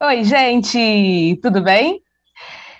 Oi, gente, tudo bem?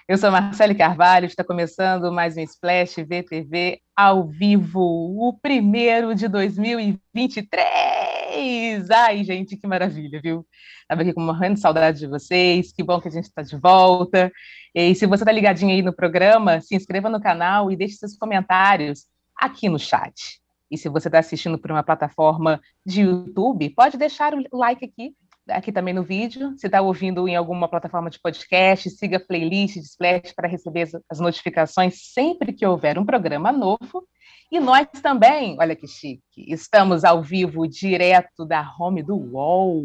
Eu sou Marcele Carvalho, está começando mais um Splash VTV ao vivo, o primeiro de 2023! Ai, gente, que maravilha, viu? Estava aqui com morrendo de saudade de vocês, que bom que a gente está de volta. E se você está ligadinho aí no programa, se inscreva no canal e deixe seus comentários aqui no chat. E se você está assistindo por uma plataforma de YouTube, pode deixar o like aqui aqui também no vídeo. Se está ouvindo em alguma plataforma de podcast, siga a playlist de Splash para receber as notificações sempre que houver um programa novo. E nós também, olha que chique, estamos ao vivo direto da home do UOL.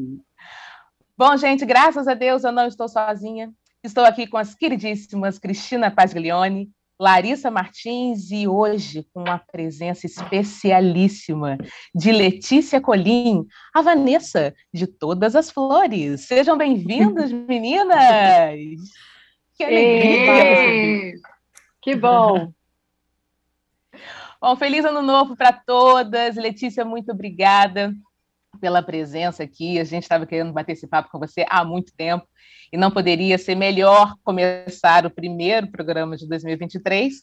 Bom, gente, graças a Deus eu não estou sozinha. Estou aqui com as queridíssimas Cristina Paglione, Larissa Martins e hoje com uma presença especialíssima de Letícia Colim, a Vanessa de Todas as Flores. Sejam bem-vindas, meninas! Que alegria! Que bom! Bom, feliz ano novo para todas. Letícia, muito obrigada pela presença aqui. A gente estava querendo bater esse papo com você há muito tempo e não poderia ser melhor começar o primeiro programa de 2023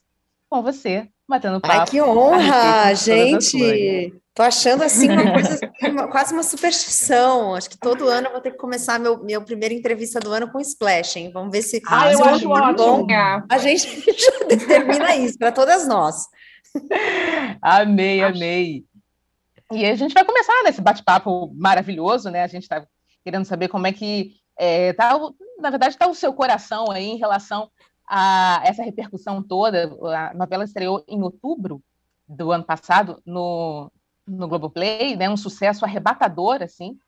com você, batendo papo. Ai, que honra, gente! Tô achando assim uma coisa, quase uma superstição. Acho que todo ano eu vou ter que começar meu, meu primeira entrevista do ano com Splash, hein? Vamos ver se, ah, eu acho bom. A gente já determina isso para todas nós. Amei, amei. E a gente vai começar nesse bate-papo maravilhoso, né? A gente está querendo saber como é que é, tá, na verdade, está o seu coração aí em relação a essa repercussão toda. A novela estreou em outubro do ano passado no, no Globoplay, né? Um sucesso arrebatador, assim.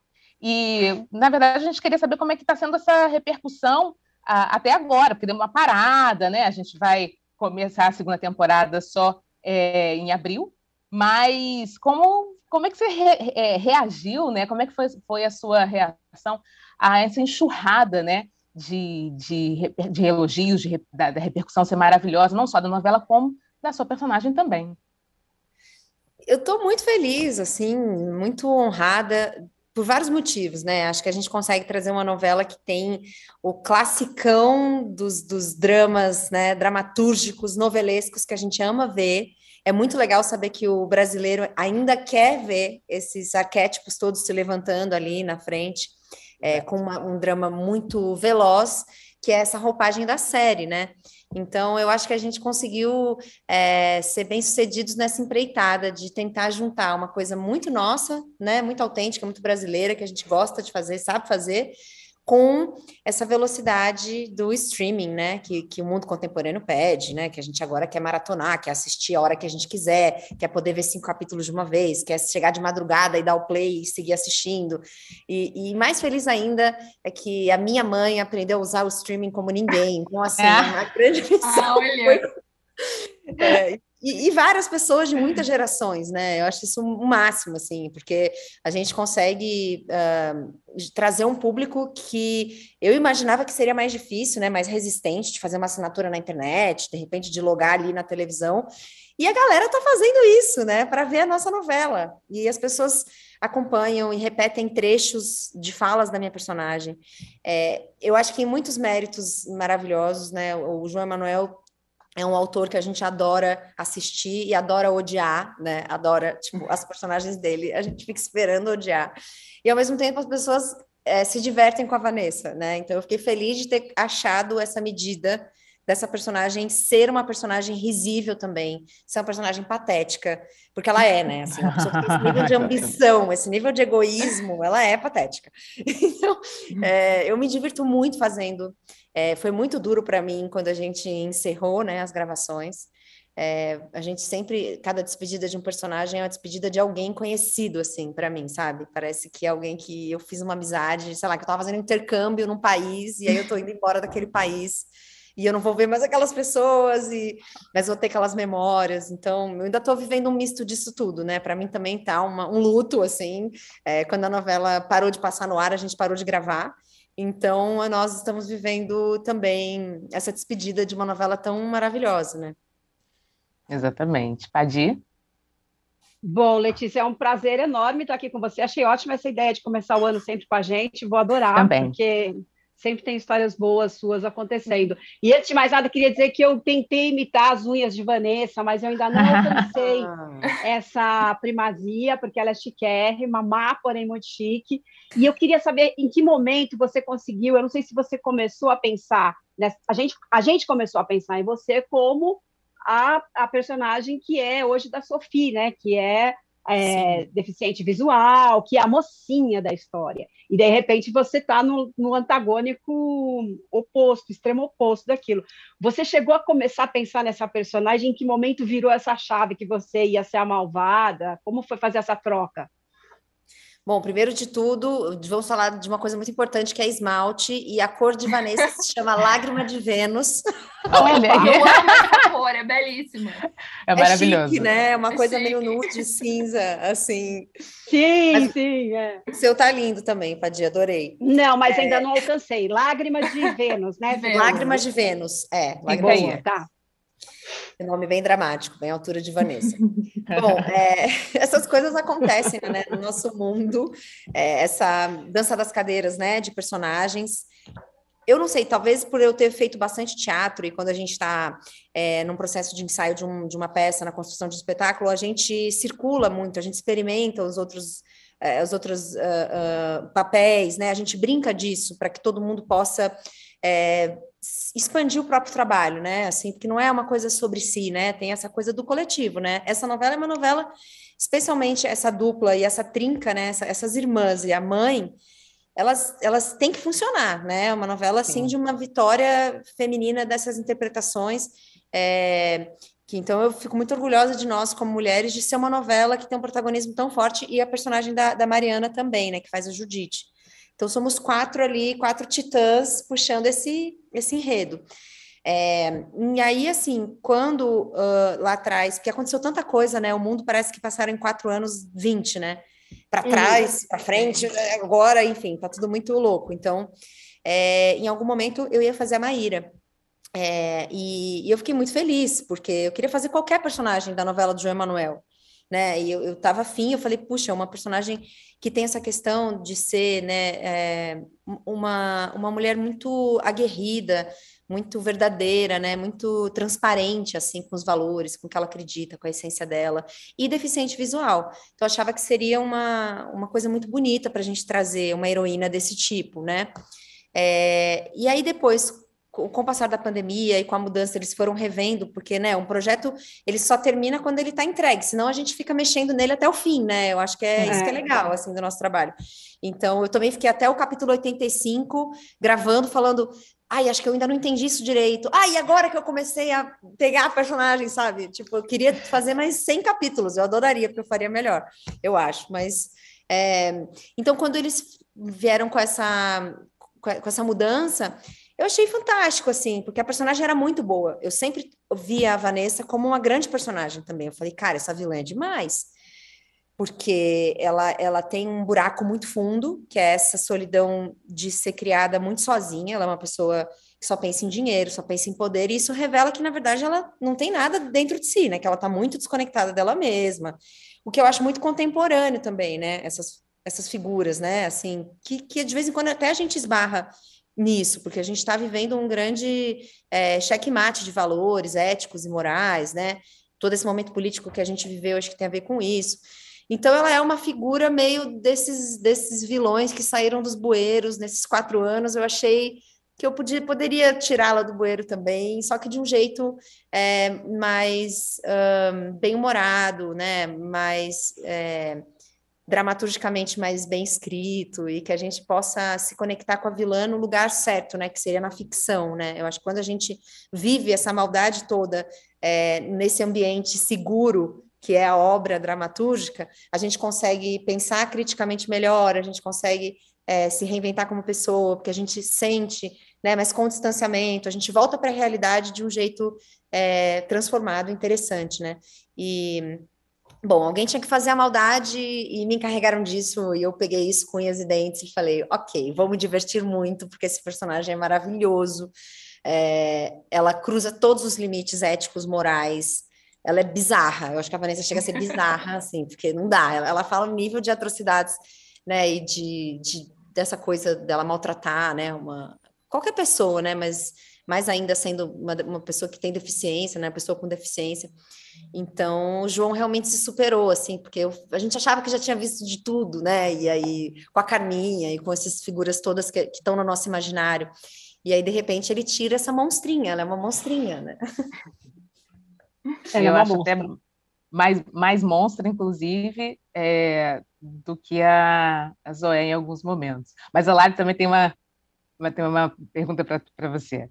E, na verdade, a gente queria saber como é que está sendo essa repercussão a, até agora, porque deu uma parada, né? A gente vai começar a segunda temporada só é, em abril, mas como como é que você re, é, reagiu, né? Como é que foi, foi a sua reação a essa enxurrada, né? De, de, de elogios, de, da, da repercussão ser maravilhosa, não só da novela, como da sua personagem também. Eu estou muito feliz, assim, muito honrada por vários motivos, né? Acho que a gente consegue trazer uma novela que tem o classicão dos, dos dramas, né, dramatúrgicos, novelescos que a gente ama ver, é muito legal saber que o brasileiro ainda quer ver esses arquétipos todos se levantando ali na frente, é, com uma, um drama muito veloz, que é essa roupagem da série, né? Então, eu acho que a gente conseguiu é, ser bem sucedidos nessa empreitada de tentar juntar uma coisa muito nossa, né? Muito autêntica, muito brasileira, que a gente gosta de fazer, sabe fazer, com essa velocidade do streaming, né, que, que o mundo contemporâneo pede, né, que a gente agora quer maratonar, quer assistir a hora que a gente quiser, quer poder ver cinco capítulos de uma vez, quer chegar de madrugada e dar o play e seguir assistindo. E, e mais feliz ainda é que a minha mãe aprendeu a usar o streaming como ninguém. Então, assim, é. uma grande missão ah, foi... É, e, e, várias pessoas de muitas gerações, né? Eu acho isso o máximo, assim, porque a gente consegue uh, trazer um público que eu imaginava que seria mais difícil, né? Mais resistente de fazer uma assinatura na internet, de repente de logar ali na televisão. E a galera tá fazendo isso, né? Para ver a nossa novela. E as pessoas acompanham e repetem trechos de falas da minha personagem. É, eu acho que em muitos méritos maravilhosos, né? O João Emanuel é um autor que a gente adora assistir e adora odiar, né? Adora, tipo, as personagens dele, a gente fica esperando odiar. E ao mesmo tempo as pessoas é, se divertem com a Vanessa, né? Então eu fiquei feliz de ter achado essa medida dessa personagem ser uma personagem risível também, ser uma personagem patética, porque ela é, né? Assim, uma pessoa que tem esse nível de ambição, esse nível de egoísmo, ela é patética. Então, é, eu me divirto muito fazendo. É, foi muito duro para mim quando a gente encerrou, né, as gravações. É, a gente sempre, cada despedida de um personagem é uma despedida de alguém conhecido, assim, para mim, sabe? Parece que é alguém que eu fiz uma amizade, sei lá, que eu tava fazendo intercâmbio num país e aí eu tô indo embora daquele país e eu não vou ver mais aquelas pessoas, e mas vou ter aquelas memórias. Então, eu ainda estou vivendo um misto disso tudo, né? Para mim também tá uma, um luto, assim. É, quando a novela parou de passar no ar, a gente parou de gravar. Então, nós estamos vivendo também essa despedida de uma novela tão maravilhosa, né? Exatamente. Padi? Bom, Letícia, é um prazer enorme estar aqui com você. Achei ótima essa ideia de começar o ano sempre com a gente. Vou adorar, Também. porque sempre tem histórias boas suas acontecendo. E antes de mais nada, queria dizer que eu tentei imitar as unhas de Vanessa, mas eu ainda não alcancei essa primazia, porque ela é chiquérrima, má, porém muito chique. E eu queria saber em que momento você conseguiu, eu não sei se você começou a pensar, nessa, a, gente, a gente começou a pensar em você como a, a personagem que é hoje da Sophie, né? Que é é, deficiente visual, que é a mocinha da história. E de repente você está no, no, antagônico oposto, extremo oposto daquilo. Você chegou a começar a pensar nessa personagem? Em que momento virou essa chave que você ia ser a malvada? Como foi fazer essa troca? Bom, primeiro de tudo, vamos falar de uma coisa muito importante que é esmalte, e a cor de Vanessa se chama Lágrima de Vênus. Olha, eu amo essa cor, é belíssima. É, é maravilhoso. Chique, né? É uma é coisa chique. meio nude, cinza, assim. Sim, mas, sim, é. O seu tá lindo também, Padia, adorei. Não, mas é... ainda não alcancei. Lágrimas de Vênus, né? Vênus. Lágrimas de Vênus, é. Lágrimas de Vênus. Tá. É nome bem dramático, bem à altura de Vanessa. Bom, é, essas coisas acontecem né, no nosso mundo, é, essa dança das cadeiras, né, de personagens. Eu não sei, talvez por eu ter feito bastante teatro e quando a gente está é, num processo de ensaio de, um, de, uma peça, na construção de um espetáculo, a gente circula muito, a gente experimenta os outros, é, os outros uh, uh, papéis, né? A gente brinca disso para que todo mundo possa é, expandir o próprio trabalho, né? Assim, porque não é uma coisa sobre si, né? Tem essa coisa do coletivo, né? Essa novela é uma novela, especialmente essa dupla e essa trinca, né? Essa, essas irmãs e a mãe, elas, elas têm que funcionar, né? É uma novela, assim, Sim. de uma vitória feminina dessas interpretações. É, que então eu fico muito orgulhosa de nós, como mulheres, de ser uma novela que tem um protagonismo tão forte e a personagem da, da Mariana também, né? Que faz a Judite. Então somos quatro ali, quatro titãs puxando esse, esse enredo. É, e aí, assim, quando uh, lá atrás, porque aconteceu tanta coisa, né? O mundo parece que passaram em quatro anos 20, né? Para trás, uhum. para frente, agora, enfim, tá tudo muito louco. Então, é, em algum momento eu ia fazer a Maíra. É, e, e, eu fiquei muito feliz, porque eu queria fazer qualquer personagem da novela do João Emanuel né? E eu, eu tava afim, eu falei, puxa, é uma personagem que tem essa questão de ser, né, é, uma, uma mulher muito aguerrida, muito verdadeira, né, muito transparente, assim, com os valores, com o que ela acredita, com a essência dela, e deficiente visual. Então, eu achava que seria uma, uma coisa muito bonita para a gente trazer uma heroína desse tipo, né? É, e aí, depois, com o passar da pandemia e com a mudança, eles foram revendo, porque, né, um projeto, ele só termina quando ele está entregue, senão a gente fica mexendo nele até o fim, né, eu acho que é, é. isso que é legal, assim, do nosso trabalho. Então, eu também fiquei até o capítulo 85, gravando, falando, ai, acho que eu ainda não entendi isso direito, ai, agora que eu comecei a pegar a personagem, sabe, tipo, eu queria fazer mais 100 capítulos, eu adoraria, porque eu faria melhor, eu acho, mas... É... Então, quando eles vieram com essa, com essa mudança, eu achei fantástico, assim, porque a personagem era muito boa. Eu sempre via a Vanessa como uma grande personagem também. Eu falei, cara, essa vilã é demais. Porque ela, ela tem um buraco muito fundo, que é essa solidão de ser criada muito sozinha. Ela é uma pessoa que só pensa em dinheiro, só pensa em poder, e isso revela que, na verdade, ela não tem nada dentro de si, né? Que ela está muito desconectada dela mesma. O que eu acho muito contemporâneo também, né? Essas, essas figuras, né? Assim, que, que de vez em quando até a gente esbarra nisso, porque a gente está vivendo um grande é, checkmate de valores éticos e morais, né? Todo esse momento político que a gente viveu, acho que tem a ver com isso. Então, ela é uma figura meio desses, desses vilões que saíram dos bueiros nesses quatro anos. Eu achei que eu podia, poderia tirá-la do bueiro também, só que de um jeito é, mais um, bem-humorado, né? Mais é, dramaturgicamente mais bem escrito e que a gente possa se conectar com a vilã no lugar certo, né, que seria na ficção, né? Eu acho que quando a gente vive essa maldade toda é, nesse ambiente seguro que é a obra dramatúrgica, a gente consegue pensar criticamente melhor, a gente consegue é, se reinventar como pessoa, porque a gente sente, né, mas com distanciamento, a gente volta para a realidade de um jeito é, transformado, interessante, né? E Bom, alguém tinha que fazer a maldade e me encarregaram disso, e eu peguei isso com unhas e dentes e falei, ok, vou me divertir muito, porque esse personagem é maravilhoso, é, ela cruza todos os limites éticos, morais, ela é bizarra, eu acho que a Vanessa chega a ser bizarra, assim, porque não dá, ela, ela fala um nível de atrocidades, né, e de, de, dessa coisa dela maltratar, né, uma, qualquer pessoa, né? Mas mais ainda sendo uma, uma pessoa que tem deficiência, né? Pessoa com deficiência. Então, o João realmente se superou, assim, porque eu, a gente achava que já tinha visto de tudo, né? E aí, com a Carminha e com essas figuras todas que, estão no nosso imaginário. E aí, de repente, ele tira essa monstrinha, ela é uma monstrinha, né? É eu acho monstra. até mais, mais monstra, inclusive, é, do que a, a Zoé em alguns momentos. Mas a Lari também tem uma, uma, tem uma pergunta para você.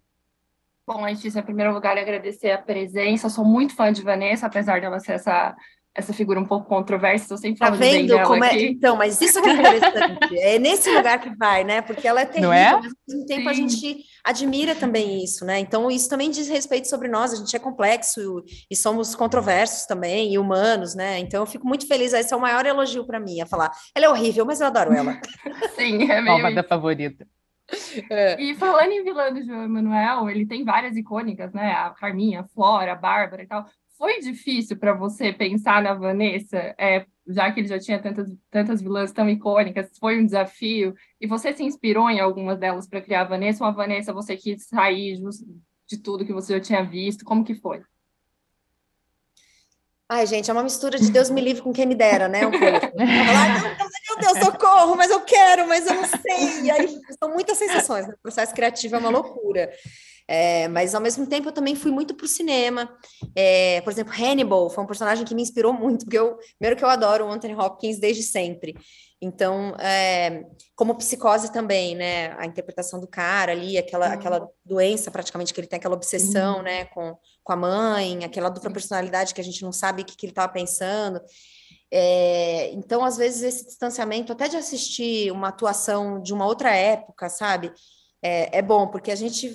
Bom, Letícia, em primeiro lugar, agradecer a presença. Sou muito fã de Vanessa, apesar dela ser essa, essa figura um pouco controversa. Estou sempre falando tá vendo como é? Então, mas isso que é interessante. é nesse lugar que vai, né? Porque ela é terrível, Não é? mas ao mesmo tempo Sim. a gente admira também isso, né? Então, isso também diz respeito sobre nós. A gente é complexo e somos controversos também, e humanos, né? Então, eu fico muito feliz. Esse é o maior elogio para mim, a falar. Ela é horrível, mas eu adoro ela. Sim, é meio... Palma da favorita. É. E falando em vilã do João Emanuel, ele tem várias icônicas, né? A Carminha, a Flora, a Bárbara e tal. Foi difícil para você pensar na Vanessa, é, já que ele já tinha tantas, tantas vilãs tão icônicas, foi um desafio. E você se inspirou em algumas delas para criar a Vanessa? Ou a Vanessa você quis sair de tudo que você já tinha visto? Como que foi? Ai, gente, é uma mistura de Deus me livre com quem me dera, né? Um pouco. meu Deus, socorro, mas eu quero, mas eu não sei. E aí são muitas sensações. Né? O processo criativo é uma loucura. É, mas ao mesmo tempo eu também fui muito para o cinema. É, por exemplo, Hannibal foi um personagem que me inspirou muito, porque eu, primeiro que eu adoro o Anthony Hopkins desde sempre. Então, é, como psicose também, né? A interpretação do cara ali, aquela, uhum. aquela doença praticamente que ele tem, aquela obsessão, uhum. né? Com, com a mãe, aquela dupla personalidade que a gente não sabe o que, que ele estava pensando. É, então, às vezes, esse distanciamento, até de assistir uma atuação de uma outra época, sabe? É, é bom, porque a gente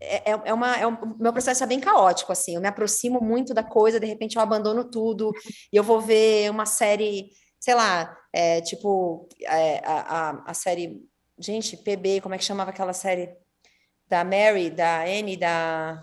é, é, é uma, é um, meu processo é bem caótico, assim, eu me aproximo muito da coisa, de repente eu abandono tudo, e eu vou ver uma série sei lá, é, tipo, é, a, a, a, série. Gente, PB, como é que chamava aquela série? Da Mary, da Anne, da.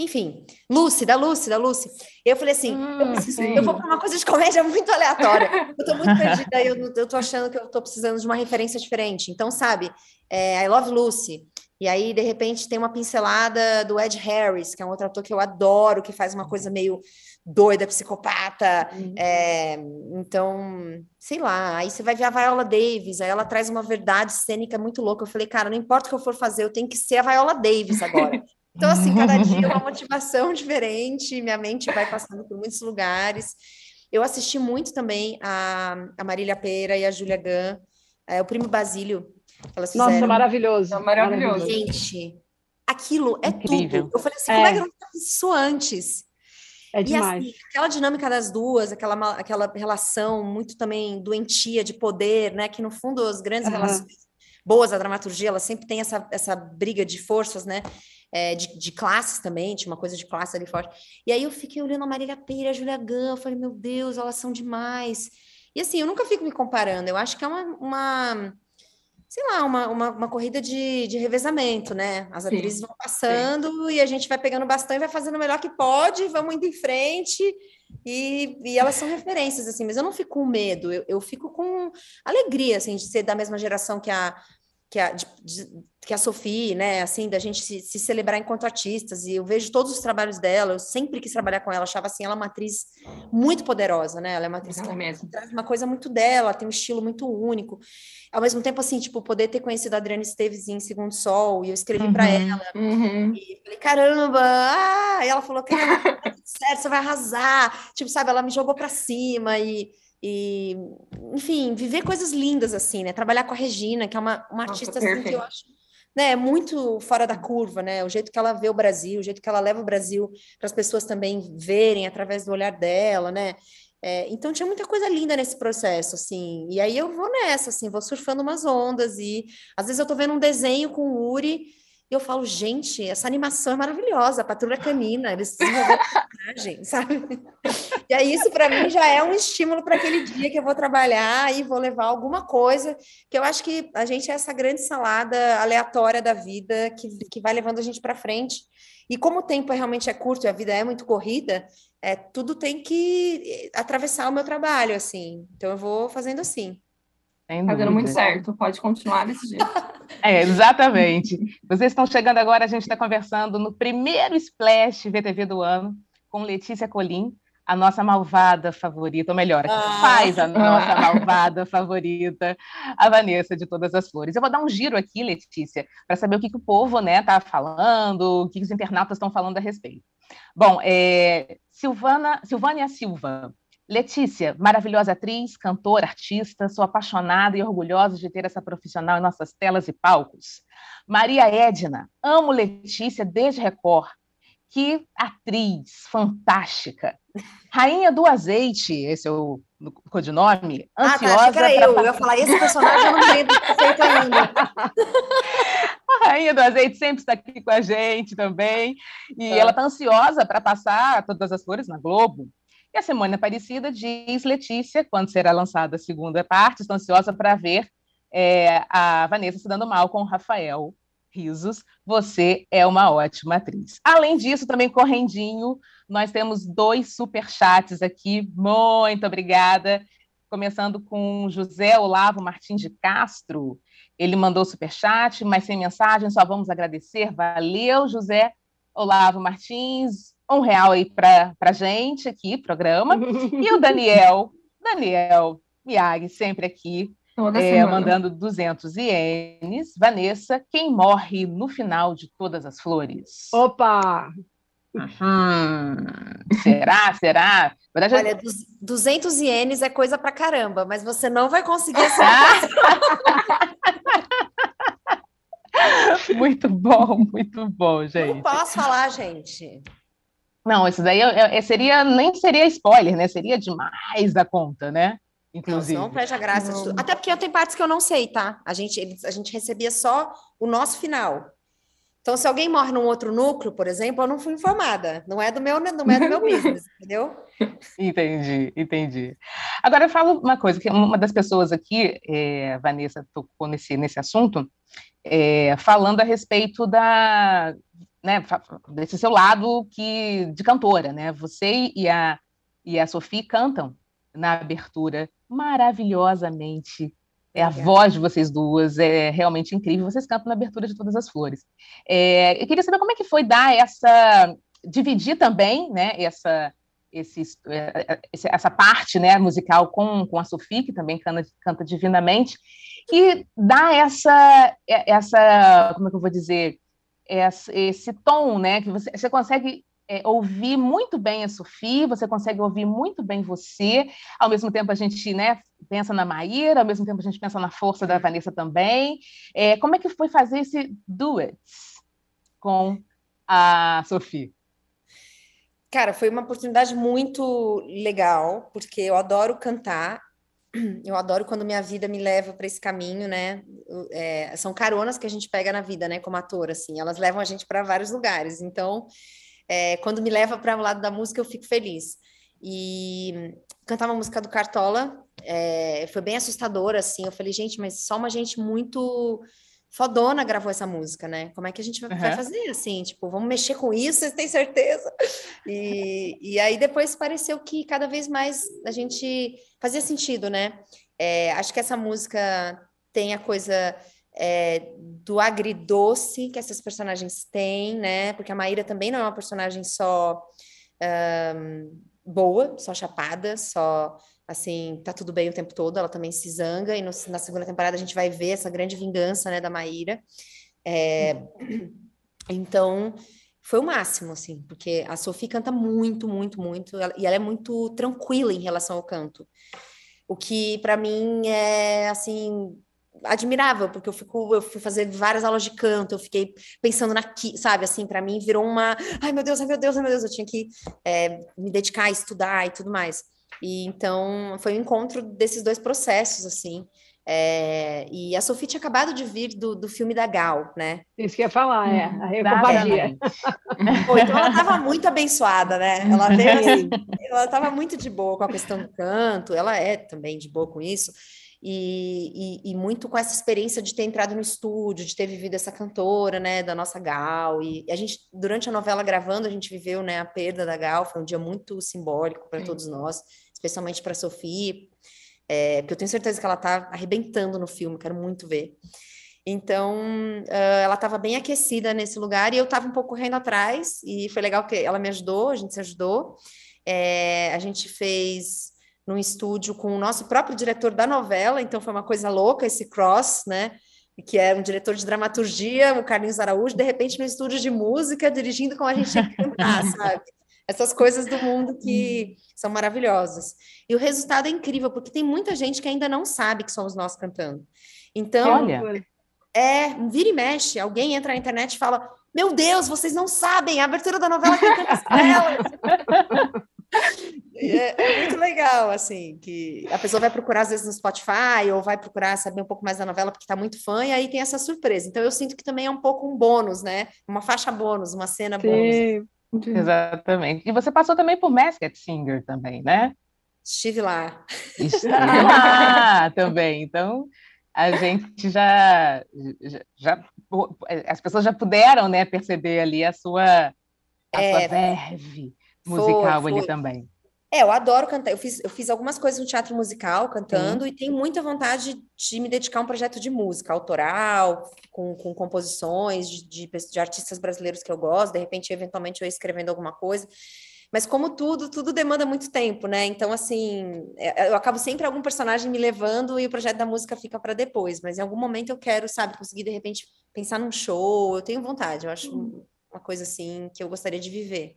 Enfim, Lucy, da Lucy, da Lucy. Eu falei assim: hum, eu, preciso, eu, vou para uma coisa de comédia muito aleatória. Eu tô muito perdida, eu, eu tô achando que eu tô precisando de uma referência diferente. Então, sabe, é, I Love Lucy. E aí, de repente, tem uma pincelada do Ed Harris, que é um outro ator que eu adoro, que faz uma coisa meio doida, psicopata. Uhum. É, então, sei lá, aí você vai ver a Viola Davis, aí ela traz uma verdade cênica muito louca. Eu falei, cara, não importa o que eu for fazer, eu tenho que ser a Viola Davis agora. Então, assim, cada dia é uma motivação diferente, minha mente vai passando por muitos lugares. Eu assisti muito também a, a Marília Pera e a Júlia Gunn, é, o Primo Basílio. Elas fizeram. Nossa, maravilhoso. É maravilhoso. Gente, aquilo é Incrível. tudo. Eu falei assim, é. como é que eu não fiz isso antes? É demais. E assim, aquela dinâmica das duas, aquela, aquela relação muito também doentia de poder, né? Que no fundo as grandes uhum. relações boas da dramaturgia, ela sempre tem essa, essa briga de forças, né? É, de, de, classes também, tinha uma coisa de classe ali forte. E aí eu fiquei olhando a Marília Peira, a Julia Gunn, eu falei, meu Deus, elas são demais. E assim, eu nunca fico me comparando, eu acho que é uma, uma sei lá, uma, uma, uma, corrida de, de revezamento, né? As atrizes sim, vão passando sim. e a gente vai pegando bastante, vai fazendo o melhor que pode, vamos indo em frente e, e elas são referências, assim, mas eu não fico com medo, eu, eu fico com alegria, assim, de ser da mesma geração que a, que a, de, de, que a Sophie, né, assim, da gente se, se, celebrar enquanto artistas, e eu vejo todos os trabalhos dela, eu sempre quis trabalhar com ela, achava assim, ela é uma atriz muito poderosa, né, ela é uma atriz que mesmo. traz uma coisa muito dela, tem um estilo muito único, ao mesmo tempo, assim, tipo, poder ter conhecido a Adriana Esteves em Segundo Sol, e eu escrevi uhum, para ela, uhum. e falei, caramba, ah, e ela falou, cara, tá certo, você vai arrasar, tipo, sabe, ela me jogou para cima, e e, enfim, viver coisas lindas assim, né? Trabalhar com a Regina, que é uma, uma artista assim, que eu acho né, muito fora da curva, né? O jeito que ela vê o Brasil, o jeito que ela leva o Brasil para as pessoas também verem através do olhar dela, né? É, então tinha muita coisa linda nesse processo, assim. E aí eu vou nessa, assim, vou surfando umas ondas e às vezes eu tô vendo um desenho com o Uri e eu falo, gente, essa animação é maravilhosa, a patrulha canina, eles desenvolveram personagem, sabe? E aí isso para mim já é um estímulo para aquele dia que eu vou trabalhar e vou levar alguma coisa, que eu acho que a gente é essa grande salada aleatória da vida que, que vai levando a gente para frente. E como o tempo realmente é curto e a vida é muito corrida, é, tudo tem que atravessar o meu trabalho, assim. Então eu vou fazendo assim. Tá dando muito certo, pode continuar desse jeito. É, exatamente. Vocês estão chegando agora, a gente está conversando no primeiro Splash VTV do ano com Letícia Colim, a nossa malvada favorita, ou melhor, que ah. faz a nossa malvada favorita, a Vanessa de Todas as Flores. Eu vou dar um giro aqui, Letícia, para saber o que, que, o povo né tá falando, o que, que os internautas estão falando a respeito. Bom, é, Silvana, Silvânia Silva, Letícia, maravilhosa atriz, cantora, artista, sou apaixonada e orgulhosa de ter essa profissional em nossas telas e palcos. Maria Edna, amo Letícia desde Record. Que atriz fantástica. Rainha do Azeite, esse é o codinome. Ansiosa ah, tá, que era eu. Eu ia falar, esse personagem eu não lembro perfeito ainda. A Rainha do Azeite sempre está aqui com a gente também. E é. ela está ansiosa para passar todas as flores na Globo. E a Semana Aparecida diz, Letícia, quando será lançada a segunda parte, estou ansiosa para ver é, a Vanessa se dando mal com o Rafael. Risos, você é uma ótima atriz. Além disso, também correndinho, nós temos dois super chats aqui. Muito obrigada. Começando com José Olavo Martins de Castro. Ele mandou super chat, mas sem mensagem, só vamos agradecer. Valeu, José Olavo Martins um real aí para a gente aqui, programa. E o Daniel, Daniel Miyagi, sempre aqui, é, mandando 200 ienes. Vanessa, quem morre no final de todas as flores? Opa! Uhum. Será? Será? Verdade, Olha, 200 ienes é coisa pra caramba, mas você não vai conseguir essa Muito bom, muito bom, gente. Não posso falar, gente. Não, isso daí seria, nem seria spoiler, né? Seria demais da conta, né? Inclusive. Não, não preste a graça. Não. Até porque eu tenho partes que eu não sei, tá? A gente, eles, a gente recebia só o nosso final. Então, se alguém morre num outro núcleo, por exemplo, eu não fui informada. Não é do meu, não é do meu business, entendeu? Entendi, entendi. Agora eu falo uma coisa, que uma das pessoas aqui, é, Vanessa tocou nesse, nesse assunto, é, falando a respeito da, né, desse seu lado que de cantora, né? Você e a e a Sofia cantam na abertura maravilhosamente. É a voz de vocês duas é realmente incrível. Vocês cantam na abertura de Todas as Flores. É, eu queria saber como é que foi dar essa dividir também, né? Essa esse, é, essa parte né, musical com, com a Sofia, que também canta, canta divinamente, e dar essa, essa, como é que eu vou dizer, esse tom, né? Que você, você consegue é, ouvir muito bem a Sofia, você consegue ouvir muito bem você, ao mesmo tempo a gente né, pensa na Maíra, ao mesmo tempo a gente pensa na força da Vanessa também. É, como é que foi fazer esse duet com a Sofia? Cara, foi uma oportunidade muito legal, porque eu adoro cantar eu adoro quando minha vida me leva para esse caminho, né? É, são caronas que a gente pega na vida, né? Como ator, assim, elas levam a gente para vários lugares. Então, é, quando me leva para o lado da música, eu fico feliz. E cantar uma música do Cartola é, foi bem assustador, assim. Eu falei, gente, mas só uma gente muito fodona gravou essa música, né? Como é que a gente vai, uhum. vai fazer assim? Tipo, vamos mexer com isso, vocês têm certeza? E, e aí depois pareceu que cada vez mais a gente fazia sentido, né? É, acho que essa música tem a coisa é, do agridoce que essas personagens têm, né? Porque a Maíra também não é uma personagem só um, boa, só chapada, só assim, tá tudo bem o tempo todo, ela também se zanga, e no, na segunda temporada a gente vai ver essa grande vingança, né, da Maíra. É, então, foi o máximo, assim, porque a Sophie canta muito, muito, muito, e ela é muito tranquila em relação ao canto. O que, para mim, é, assim, admirável, porque eu fico, eu fui fazer várias aulas de canto, eu fiquei pensando naqui, sabe, assim, para mim virou uma, ai meu Deus, ai meu Deus, ai meu Deus, eu tinha que é, me dedicar a estudar e tudo mais. E então foi um encontro desses dois processos, assim. É, e a Sofia tinha acabado de vir do, do filme da Gal, né? Isso que ia falar, é, a recompadia. então ela estava muito abençoada, né? Ela veio assim, ela estava muito de boa com a questão do canto, ela é também de boa com isso. E, e, e, muito com essa experiência de ter entrado no estúdio, de ter vivido essa cantora, né, da nossa Gal. E a gente, durante a novela gravando, a gente viveu, né, a perda da Gal, foi um dia muito simbólico para todos nós especialmente para a Sofia. É, porque eu tenho certeza que ela tá arrebentando no filme, quero muito ver. Então, uh, ela estava bem aquecida nesse lugar e eu estava um pouco correndo atrás, e foi legal que ela me ajudou, a gente se ajudou. É, a gente fez num estúdio com o nosso próprio diretor da novela, então foi uma coisa louca esse cross, né? Que é um diretor de dramaturgia, o Carlinhos Araújo, de repente no estúdio de música, dirigindo como a gente que cantar, sabe? Essas coisas do mundo que são maravilhosas. E o resultado é incrível, porque tem muita gente que ainda não sabe que somos nós cantando. Então, Olha. é, vira e mexe, alguém entra na internet e fala: Meu Deus, vocês não sabem, a abertura da novela. É, é, muito legal, assim, que a pessoa vai procurar às vezes no Spotify ou vai procurar saber um pouco mais da novela porque está muito fã e aí tem essa surpresa. Então eu sinto que também é um pouco um bônus, né? Uma faixa bônus, uma cena Sim. bônus. Exatamente. E você passou também por Masked Singer também, né? Estive lá. Estive lá também. Então, a gente já, já, já, as pessoas já puderam, né, perceber ali a sua a é, sua verve musical foi, foi. ali também. É, eu adoro cantar. Eu fiz, eu fiz algumas coisas no teatro musical cantando Sim. e tenho muita vontade de me dedicar a um projeto de música autoral, com, com composições de, de, de, artistas brasileiros que eu gosto. De repente, eventualmente, eu escrevendo alguma coisa. Mas como tudo, tudo demanda muito tempo, né? Então, assim, é, eu acabo sempre algum personagem me levando e o projeto da música fica para depois. Mas em algum momento eu quero, sabe, conseguir de repente pensar num show. Eu tenho vontade. Eu acho hum. uma coisa assim que eu gostaria de viver.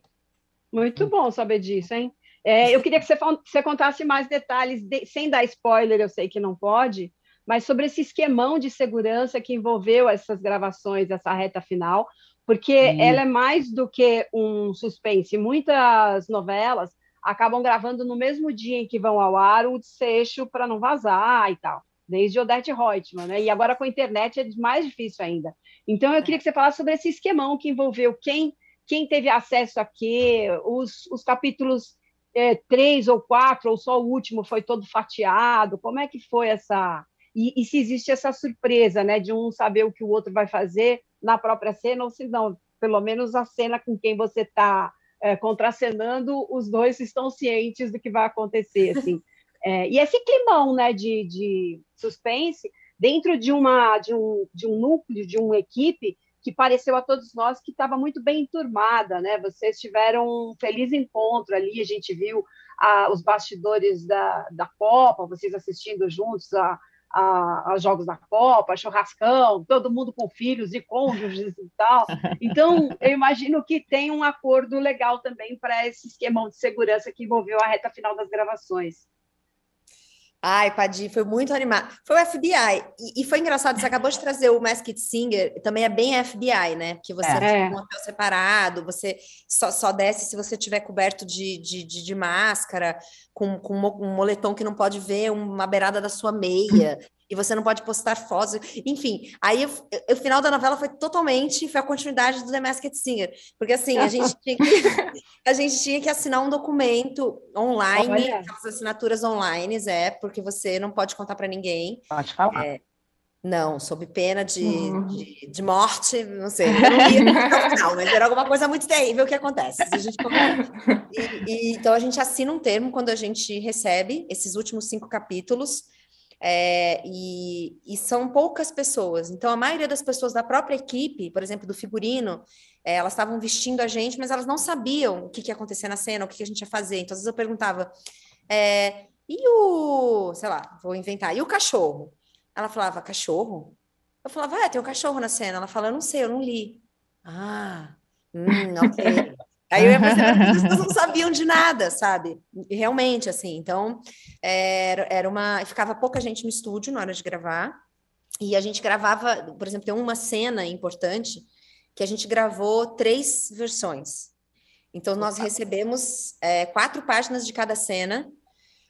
Muito bom saber disso, hein? É, eu queria que você, você contasse mais detalhes, de, sem dar spoiler, eu sei que não pode, mas sobre esse esquemão de segurança que envolveu essas gravações, essa reta final, porque hum. ela é mais do que um suspense. Muitas novelas acabam gravando no mesmo dia em que vão ao ar o desfecho para não vazar e tal, desde Odette Reutemann, né? E agora com a internet é mais difícil ainda. Então eu queria que você falasse sobre esse esquemão que envolveu quem quem teve acesso a quê, os, os capítulos é, três ou quatro, ou só o último foi todo fatiado, como é que foi essa... E, e, se existe essa surpresa, né, de um saber o que o outro vai fazer na própria cena, ou se não, pelo menos a cena com quem você está é, contracenando, os dois estão cientes do que vai acontecer, assim. É, e esse climão, né, de, de suspense, dentro de, uma, de, um, de um núcleo, de uma equipe, que pareceu a todos nós que estava muito bem enturmada, né? Vocês tiveram um feliz encontro ali, a gente viu os bastidores da, da Copa, vocês assistindo juntos a, a, aos jogos da Copa, churrascão, todo mundo com filhos e cônjuges e tal. Então, eu imagino que tem um acordo legal também para esse esquemão de segurança que envolveu a reta final das gravações. Ai, Padir, foi muito animado. Foi o FBI. E, e, foi engraçado, você acabou de trazer o Masked Singer, também é bem FBI, né? Porque você é, é um hotel separado, você só, só desce se você tiver coberto de, de, de, de máscara, com, com um moletom que não pode ver uma beirada da sua meia e você não pode postar fotos, enfim. Aí o final da novela foi totalmente, foi a continuidade do The Masked Singer, porque assim, a gente tinha que, a gente tinha que assinar um documento online, Olha. aquelas assinaturas online, é, porque você não pode contar para ninguém. Pode falar. É, não, sob pena de, uhum. de, de, morte, não sei, não, mas era alguma coisa muito terrível que acontece. A gente... e, e, então a gente assina um termo quando a gente recebe esses últimos cinco capítulos, é, e, e, são poucas pessoas. Então, a maioria das pessoas da própria equipe, por exemplo, do figurino, é, elas estavam vestindo a gente, mas elas não sabiam o que, que ia acontecer na cena, o que, que a gente ia fazer. Então, às vezes eu perguntava, é, e o, sei lá, vou inventar, e o cachorro? Ela falava, cachorro? Eu falava, é, tem um cachorro na cena. Ela fala, eu não sei, eu não li. Ah, hum, ok. Aí eu ia perceber que as pessoas não sabiam de nada, sabe? Realmente, assim. Então, era, era uma. Ficava pouca gente no estúdio na hora de gravar. E a gente gravava, por exemplo, tem uma cena importante que a gente gravou três versões. Então, nós recebemos é, quatro páginas de cada cena,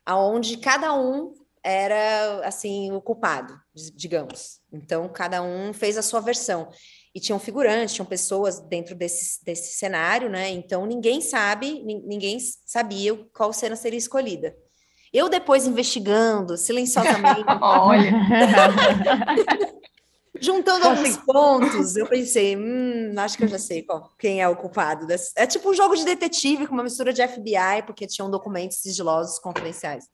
aonde cada um era, assim, o culpado, digamos. Então, cada um fez a sua versão e tinham figurantes, tinham pessoas dentro desse, desse cenário, né? Então ninguém sabe, ninguém sabia qual cena seria escolhida. Eu depois investigando silenciosamente, olha, juntando alguns pontos, eu pensei, hum, acho que eu já sei qual, quem é o culpado. Desse... É tipo um jogo de detetive com uma mistura de FBI, porque tinham documentos sigilosos confidenciais.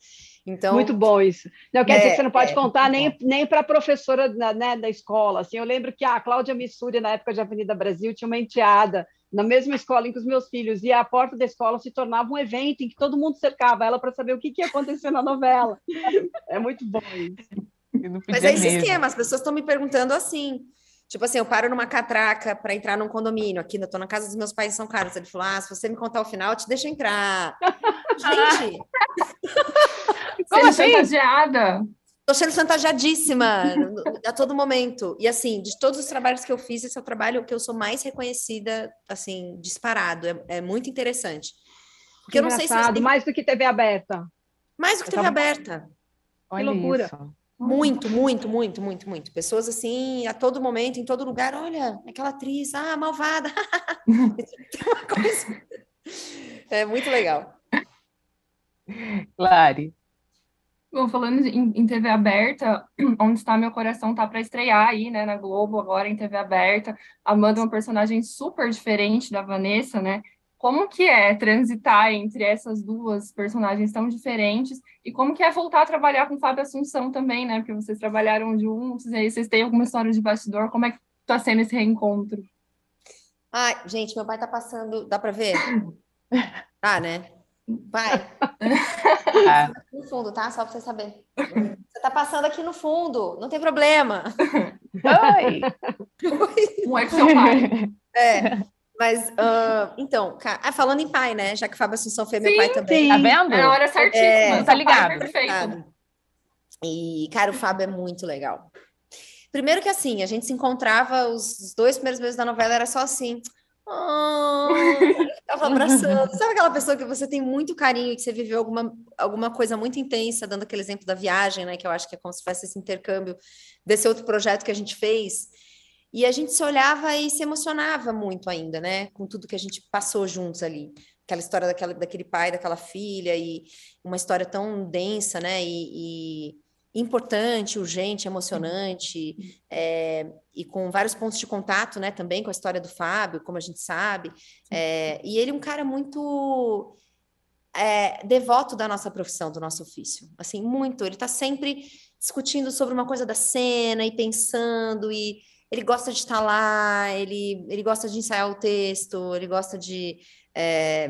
Então, Muito bom isso. Não quer é, dizer que você não pode é, contar nem, nem para a professora né, da escola. Assim, eu lembro que a Cláudia Missuri, na época de Avenida Brasil, tinha uma enteada na mesma escola em que os meus filhos, e a porta da escola se tornava um evento em que todo mundo cercava ela para saber o que, que ia acontecer na novela. É muito bom isso. Mas é esse esquema, as pessoas estão me perguntando assim. Tipo assim, eu paro numa catraca para entrar num condomínio. Aqui, eu tô na casa dos meus pais em São Carlos. Ele falou: ah, se você me contar o final, eu te deixo entrar. Gente! Como assim? chantageada. Tô sendo chantageadíssima a todo momento. E assim, de todos os trabalhos que eu fiz, esse é o trabalho que eu sou mais reconhecida, assim, disparado. É, é muito interessante. Porque eu não sei se tem... mais do que TV aberta. Mais do que TV aberta. Olha que loucura. Isso. Muito, muito, muito, muito, muito. Pessoas assim, a todo momento, em todo lugar, olha, aquela atriz, ah, malvada. é muito legal. Lari. Bom, falando em, em, TV aberta, Onde Está Meu Coração tá para estrear aí, né, na Globo, agora em TV aberta. Amanda é uma personagem super diferente da Vanessa, né? Como que é transitar entre essas duas personagens tão diferentes e como que é voltar a trabalhar com Fábio Assunção também, né? Porque vocês trabalharam juntos e aí vocês têm alguma história de bastidor, como é que tá sendo esse reencontro? Ai, gente, meu pai tá passando, dá para ver? Ah, né? Vai. É. No fundo, tá? Só para você saber. Você tá passando aqui no fundo, não tem problema. Oi! Oi. Um é que seu pai. É. Mas, uh, então, ah, falando em pai, né? Já que Fábio Assunção foi meu pai também. Sim. Tá vendo? É a hora certíssima, é, tá ligado. Perfeito. E, cara, o Fábio é muito legal. Primeiro que assim, a gente se encontrava, os dois primeiros meses da novela era só assim. Oh, tava abraçando. Sabe aquela pessoa que você tem muito carinho, que você viveu alguma, alguma coisa muito intensa, dando aquele exemplo da viagem, né? Que eu acho que é como se fosse esse intercâmbio desse outro projeto que a gente fez. E a gente se olhava e se emocionava muito ainda, né? Com tudo que a gente passou juntos ali. Aquela história daquela, daquele pai, daquela filha, e uma história tão densa, né? e, e importante, urgente, emocionante, é, e com vários pontos de contato, né, também com a história do Fábio, como a gente sabe. É, e ele é um cara muito é, devoto da nossa profissão, do nosso ofício, assim, muito. Ele está sempre discutindo sobre uma coisa da cena e pensando, e ele gosta de estar lá, ele, ele gosta de ensaiar o texto, ele gosta de é,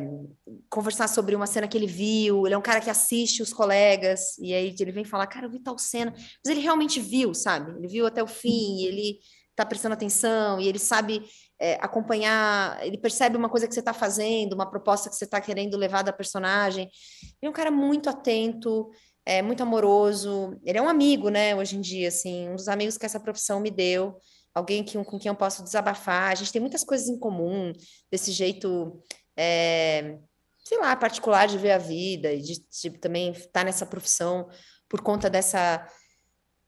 conversar sobre uma cena que ele viu. Ele é um cara que assiste os colegas, e aí ele vem falar, cara, eu vi tal cena, mas ele realmente viu, sabe? Ele viu até o fim, ele tá prestando atenção, e ele sabe é, acompanhar, ele percebe uma coisa que você está fazendo, uma proposta que você está querendo levar da personagem. Ele é um cara muito atento, é muito amoroso. Ele é um amigo, né, hoje em dia, assim, um dos amigos que essa profissão me deu. Alguém que, com quem eu posso desabafar. A gente tem muitas coisas em comum, desse jeito é, sei lá, particular de ver a vida e de, de também estar tá nessa profissão por conta dessa,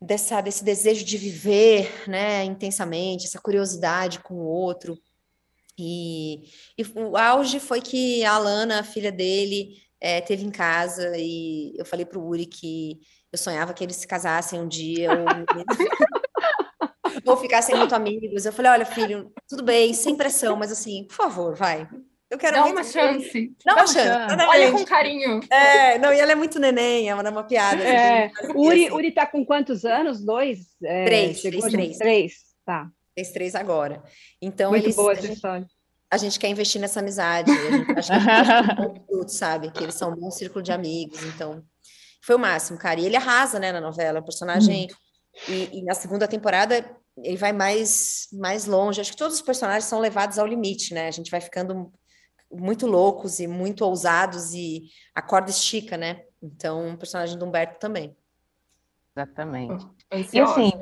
dessa desse desejo de viver, né, intensamente, essa curiosidade com o outro. E, e o auge foi que a Alana, a filha dele, é, teve em casa e eu falei para o Uri que eu sonhava que eles se casassem um dia ou, ou ficassem muito amigos. Eu falei, olha, filho, tudo bem, sem pressão, mas assim, por favor, vai, eu quero Dá uma chance. Dá uma chance. Olha com carinho. É, não, e ela é muito neném, é uma, uma piada. É. Uri, assim. Uri tá com quantos anos? Dois? É, três, três, três. Três, tá. Três, três agora. Então, muito eles, boa essa história. A gente quer investir nessa amizade. A gente acha que é sabe? Que eles são um bom círculo de amigos. Então, foi o máximo, cara. E ele arrasa, né, na novela. O personagem... E, e na segunda temporada ele vai mais mais longe. Acho que todos os personagens são levados ao limite, né? A gente vai ficando muito loucos e muito ousados e a corda estica, né? Então, o personagem do Humberto também. Exatamente. E assim,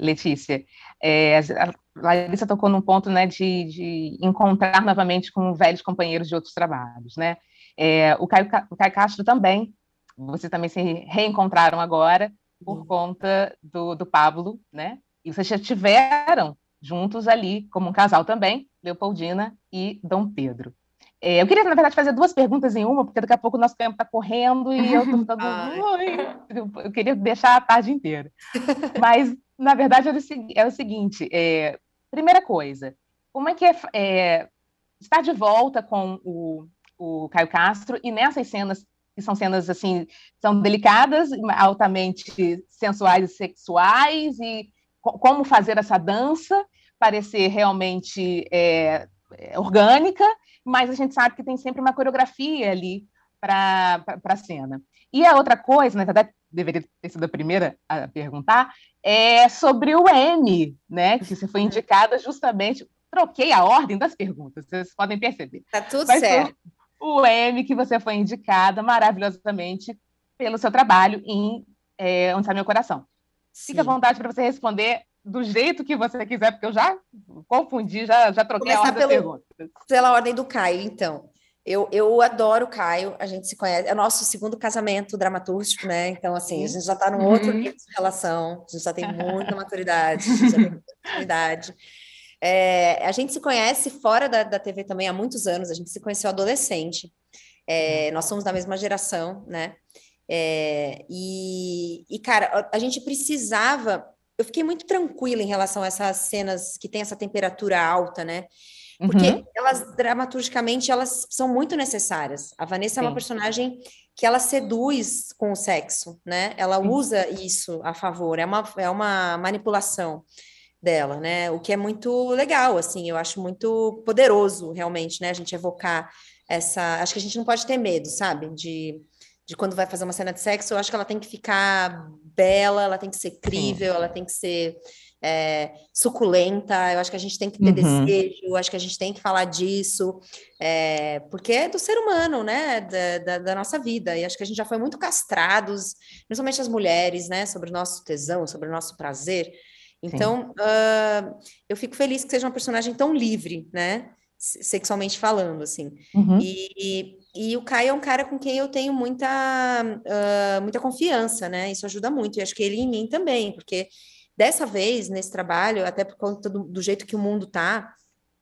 Letícia, é, a Larissa tocou num ponto né, de, de, encontrar novamente com velhos companheiros de outros trabalhos, né? É, o, Caio, o Caio Castro também, vocês também se reencontraram agora por uhum. conta do, do Pablo, né? E vocês já tiveram juntos ali, como um casal também, Leopoldina e Dom Pedro. É, eu queria, na verdade, fazer duas perguntas em uma, porque daqui a pouco o nosso tempo está correndo e eu estou ficando. eu queria deixar a tarde inteira. Mas, na verdade, é o seguinte: é, primeira coisa, como é que é, é, estar de volta com o, o Caio Castro e nessas cenas que são cenas assim, são delicadas, altamente sensuais e sexuais, e como fazer essa dança parecer realmente é, é, orgânica, mas a gente sabe que tem sempre uma coreografia ali para a cena. E a outra coisa, na verdade, deveria ter sido a primeira a perguntar, é sobre o M, né? Que você foi indicada justamente. Troquei a ordem das perguntas, vocês podem perceber. Tá tudo Mas certo. O M que você foi indicada maravilhosamente pelo seu trabalho em é, Onde Está Meu Coração. Sim. Fique à vontade para você responder do jeito que você quiser, porque eu já confundi, já, já troquei Começar a ordem pelo. Pela ordem do Caio, então. Eu, eu adoro o Caio, a gente se conhece, é o nosso segundo casamento dramatúrgico, né? Então, assim, a gente já está num uhum. outro nível de relação, a gente já tem muita maturidade, a gente já tem muita maturidade. É, a gente se conhece fora da, da TV também há muitos anos, a gente se conheceu adolescente, é, nós somos da mesma geração, né? É, e, e, cara, a, gente precisava. Eu fiquei muito tranquila em relação a essas cenas que tem essa temperatura alta, né? Porque uhum. elas, dramaturgicamente, elas são muito necessárias. A Vanessa Sim. é uma personagem que ela seduz com o sexo, né? Ela usa isso a favor, é uma, é uma manipulação dela, né? O que é muito legal, assim, eu acho muito poderoso, realmente, né? A gente evocar essa... Acho que a gente não pode ter medo, sabe? De, de quando vai fazer uma cena de sexo, eu acho que ela tem que ficar bela, ela tem que ser crível, Sim. ela tem que ser é, suculenta, eu acho que a gente tem que ter uhum. desejo, eu acho que a gente tem que falar disso, é, porque é do ser humano, né, da, da, da, nossa vida, e acho que a gente já foi muito castrados, principalmente as mulheres, né, sobre o nosso tesão, sobre o nosso prazer, então uh, eu fico feliz que seja uma personagem tão livre, né, sexualmente falando, assim, uhum. e, e, o Caio é um cara com quem eu tenho muita, uh, muita confiança, né, isso ajuda muito, e acho que ele em mim também, porque Dessa vez, nesse trabalho, até por conta do, do jeito que o mundo tá,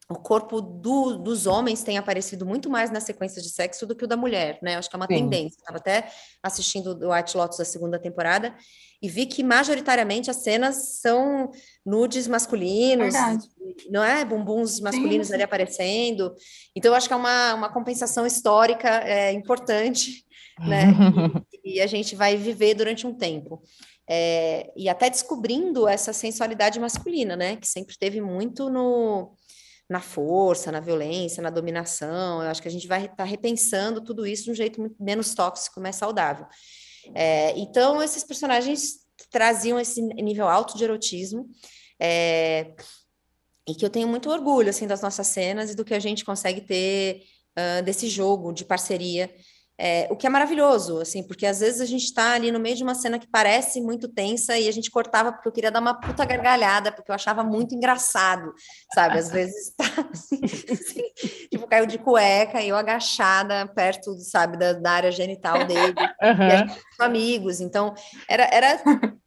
o corpo do, dos homens tem aparecido muito mais nas sequências de sexo do que o da mulher, né? Acho que é uma Sim. tendência. Estava até assistindo o White Lotus da segunda temporada e vi que majoritariamente as cenas são nudes masculinos, Verdade. não é? Bumbuns masculinos Sim. ali aparecendo. Então, eu acho que é uma, uma compensação histórica é, importante, né? e, e a gente vai viver durante um tempo. É, e até descobrindo essa sensualidade masculina, né? Que sempre teve muito no, na força, na violência, na dominação. Eu acho que a gente vai estar tá repensando tudo isso de um jeito menos tóxico, mais saudável. É, então, esses personagens traziam esse nível alto de erotismo. É, e que eu tenho muito orgulho assim das nossas cenas e do que a gente consegue ter uh, desse jogo de parceria é, o que é maravilhoso, assim, porque às vezes a gente está ali no meio de uma cena que parece muito tensa e a gente cortava porque eu queria dar uma puta gargalhada, porque eu achava muito engraçado, sabe? Às vezes tá assim, assim tipo, caiu de cueca e eu agachada perto, sabe, da, da área genital dele, uhum. amigos, então era, era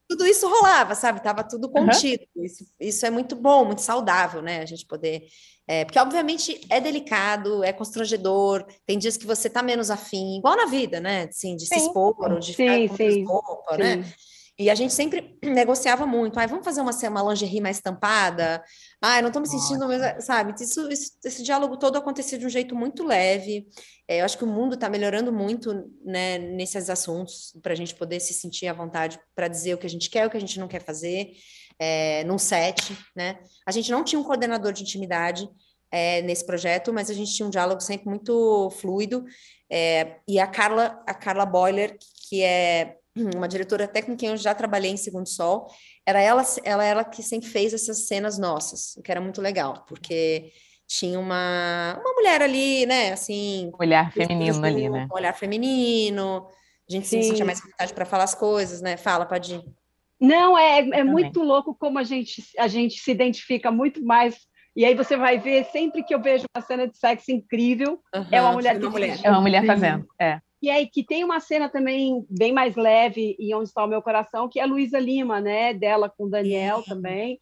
tudo isso rolava, sabe? Tava tudo contido. Uhum. Isso, isso é muito bom, muito saudável, né? A gente poder. É, porque, obviamente, é delicado, é constrangedor, tem dias que você tá menos afim, igual na vida, né? Assim, de sim. se expor, ou de sim, ficar com roupa, né? E a gente sempre negociava muito. Ai, vamos fazer uma, uma lingerie mais estampada? Ai, não estou me sentindo mesmo, sabe? Isso, isso, esse diálogo todo acontecia de um jeito muito leve. É, eu acho que o mundo está melhorando muito né, nesses assuntos para a gente poder se sentir à vontade para dizer o que a gente quer, o que a gente não quer fazer, é, num set, né? A gente não tinha um coordenador de intimidade é, nesse projeto, mas a gente tinha um diálogo sempre muito fluido. É, e a Carla, a Carla Boiler, que é uma diretora até com quem eu já trabalhei em Segundo Sol, era ela, ela, ela que sempre fez essas cenas nossas, o que era muito legal, porque tinha uma, uma mulher ali, né, assim... Olhar feminino ali, né? Um olhar feminino, a gente Sim. se sentia mais vontade para falar as coisas, né? Fala, Padir. Não, é, é muito louco como a gente, a gente se identifica muito mais e aí você vai ver, sempre que eu vejo uma cena de sexo incrível, uhum, é uma mulher que mulher. É uma mulher fazendo, é. E aí que tem uma cena também bem mais leve e onde está o meu coração, que é a Luísa Lima, né? Dela com o Daniel também.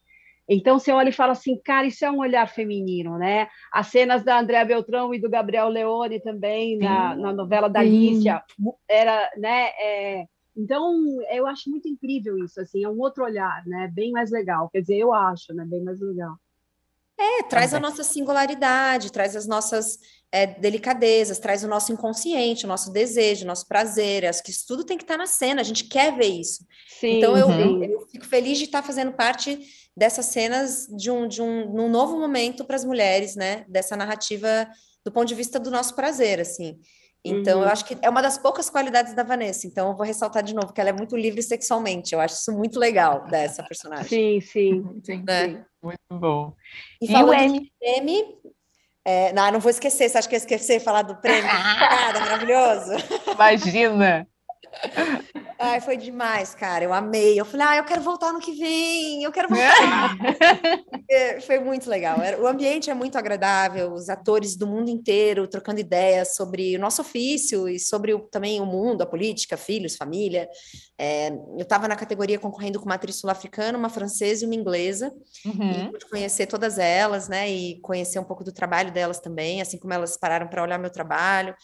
Então você olha e fala assim, cara, isso é um olhar feminino, né? As cenas da Andréa Beltrão e do Gabriel Leone também na, na novela da Alicia, era, né? É, então eu acho muito incrível isso, assim, é um outro olhar, né? Bem mais legal. Quer dizer, eu acho, né? Bem mais legal. É, traz a nossa singularidade, traz as nossas é, delicadezas, traz o nosso inconsciente, o nosso desejo, o nosso prazer. Acho que isso tudo tem que estar na cena, a gente quer ver isso. Sim, então eu, eu, eu, fico feliz de estar fazendo parte dessas cenas de um, de um, num novo momento para as mulheres, né? Dessa narrativa do ponto de vista do nosso prazer, assim. Então, uhum. eu acho que é uma das poucas qualidades da Vanessa. Então, eu vou ressaltar de novo que ela é muito livre sexualmente. Eu acho isso muito legal dessa personagem. Sim, sim, sim. Né? sim. Muito bom. E, e falando o M? de M, é, não, não vou esquecer. Você acha que eu esqueci de falar do prêmio? Nada, maravilhoso. Imagina! Ai, foi demais, cara. Eu amei. Eu falei, ah, eu quero voltar no que vem, eu quero voltar. é, foi muito legal. O ambiente é muito agradável, os atores do mundo inteiro trocando ideias sobre o nosso ofício e sobre o, também o mundo, a política, filhos, família. É, eu estava na categoria concorrendo com uma atriz sul-africana, uma francesa e uma inglesa, uhum. e pude conhecer todas elas, né? E conhecer um pouco do trabalho delas também, assim como elas pararam para olhar meu trabalho.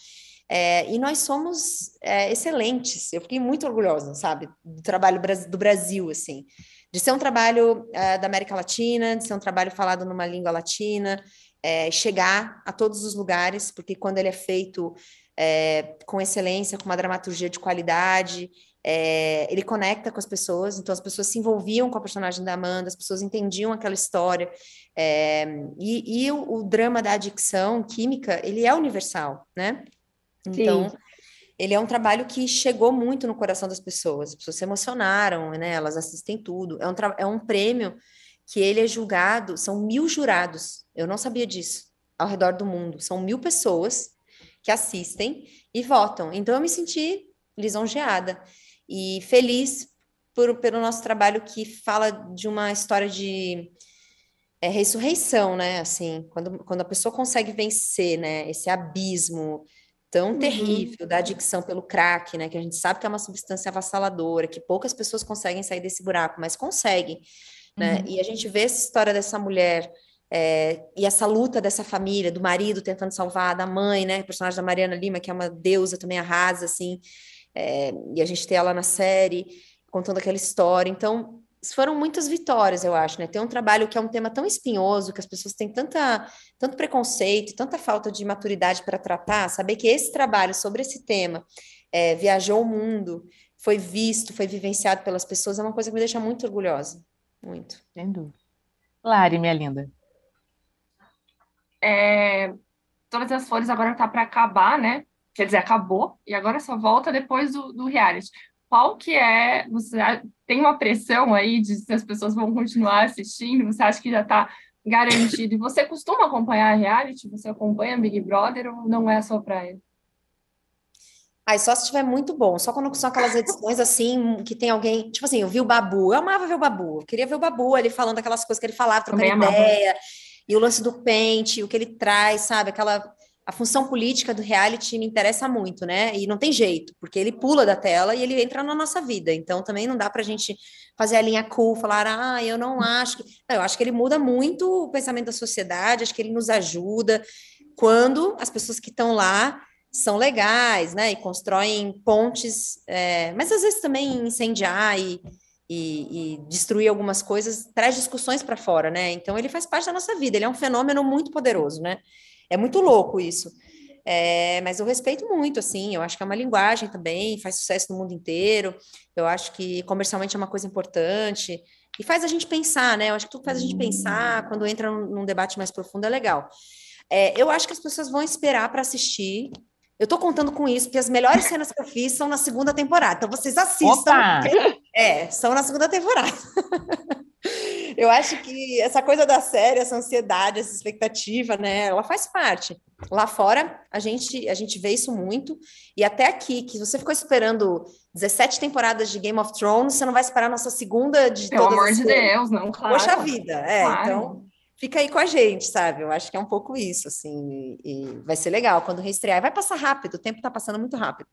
É, e nós somos é, excelentes. Eu fiquei muito orgulhosa, sabe, do trabalho do Brasil, assim, de ser um trabalho é, da América Latina, de ser um trabalho falado numa língua latina, é, chegar a todos os lugares, porque quando ele é feito é, com excelência, com uma dramaturgia de qualidade, é, ele conecta com as pessoas, então as pessoas se envolviam com a personagem da Amanda, as pessoas entendiam aquela história, e, e o, o, drama da adicção química, ele é universal, né? Então, Sim. ele é um trabalho que chegou muito no coração das pessoas. As pessoas se emocionaram, né? Elas assistem tudo. É um, é um prêmio que ele é julgado, são mil jurados. Eu não sabia disso. Ao redor do mundo. São mil pessoas que assistem e votam. Então, eu me senti lisonjeada e feliz por, pelo nosso trabalho que fala de uma história de é, ressurreição, né? Assim, quando, quando a pessoa consegue vencer, né? Esse abismo tão uhum. terrível da adicção pelo crack, né? Que a gente sabe que é uma substância avassaladora, que poucas pessoas conseguem sair desse buraco, mas conseguem, né? Uhum. E a gente vê essa história dessa mulher é, e essa luta dessa família, do marido tentando salvar, da mãe, né? O personagem da Mariana Lima, que é uma deusa também arrasa, assim. É, e a gente tem ela na série contando aquela história. Então, foram muitas vitórias, eu acho, né? Tem um trabalho que é um tema tão espinhoso, que as pessoas têm tanta, tanto preconceito, tanta falta de maturidade para tratar, saber que esse trabalho sobre esse tema é, viajou o mundo, foi visto, foi vivenciado pelas pessoas, é uma coisa que me deixa muito orgulhosa. Muito. Sem dúvida. Lari, minha linda. É, Todas as Flores agora tá para acabar, né? Quer dizer, acabou, e agora só volta depois do, do reality qual que é, você tem uma pressão aí de se as pessoas vão continuar assistindo, você acha que já está garantido? E você costuma acompanhar a reality? Você acompanha Big Brother ou não é a sua praia? Aí só se estiver muito bom, só quando são aquelas edições assim, que tem alguém, tipo assim, eu vi o Babu, eu amava ver o Babu, eu queria ver o Babu, ele falando aquelas coisas que ele falava, trocando ideia, e o lance do pente, o que ele traz, sabe, aquela a função política do reality me interessa muito, né? E não tem jeito, porque ele pula da tela e ele entra na nossa vida. Então também não dá para a gente fazer a linha cool, falar, ah, eu não acho que. Não, eu acho que ele muda muito o pensamento da sociedade, acho que ele nos ajuda quando as pessoas que estão lá são legais, né? E constroem pontes, é... mas às vezes também incendiar e, e, e destruir algumas coisas traz discussões para fora, né? Então ele faz parte da nossa vida, ele é um fenômeno muito poderoso, né? É muito louco isso. É, mas eu respeito muito, assim, eu acho que é uma linguagem também, faz sucesso no mundo inteiro, eu acho que comercialmente é uma coisa importante, e faz a gente pensar, né? Eu acho que tudo faz a gente pensar, quando entra num, debate mais profundo é legal. É, eu acho que as pessoas vão esperar para assistir. Eu tô contando com isso, porque as melhores cenas que eu fiz são na segunda temporada. Então vocês assistam. Porque, é, são na segunda temporada. Eu acho que essa coisa da série, essa ansiedade, essa expectativa, né, ela faz parte. Lá fora, a gente, a gente vê isso muito, e até aqui, que você ficou esperando 17 temporadas de Game of Thrones, você não vai esperar a nossa segunda de Pelo amor de Deus, não, claro. Poxa vida, é, claro. então fica aí com a gente, sabe? Eu acho que é um pouco isso, assim, e, vai ser legal quando reestrear. Vai passar rápido, o tempo tá passando muito rápido.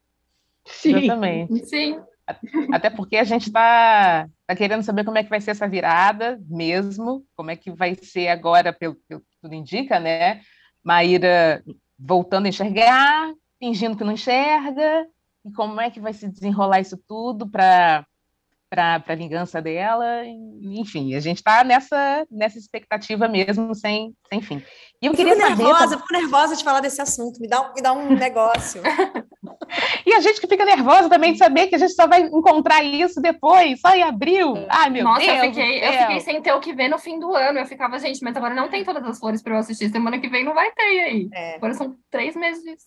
Sim, Exatamente. Sim. Até porque a gente está tá querendo saber como é que vai ser essa virada mesmo, como é que vai ser agora, pelo que tudo indica, né? Maíra voltando a enxergar, fingindo que não enxerga, e como é que vai se desenrolar isso tudo para para a vingança dela, enfim, a gente está nessa, nessa expectativa mesmo, sem, sem fim. E eu, eu queria fico saber, nervosa, fico nervosa de falar desse assunto, me dá, me dá um negócio. e a gente que fica nervosa também de saber que a gente só vai encontrar isso depois, só em abril. É. Ai, meu Nossa, Deus! Eu fiquei, eu fiquei sem ter o que ver no fim do ano. Eu ficava, gente, mas agora não tem todas as flores para eu assistir. Semana que vem não vai ter aí. É. Agora são três meses disso.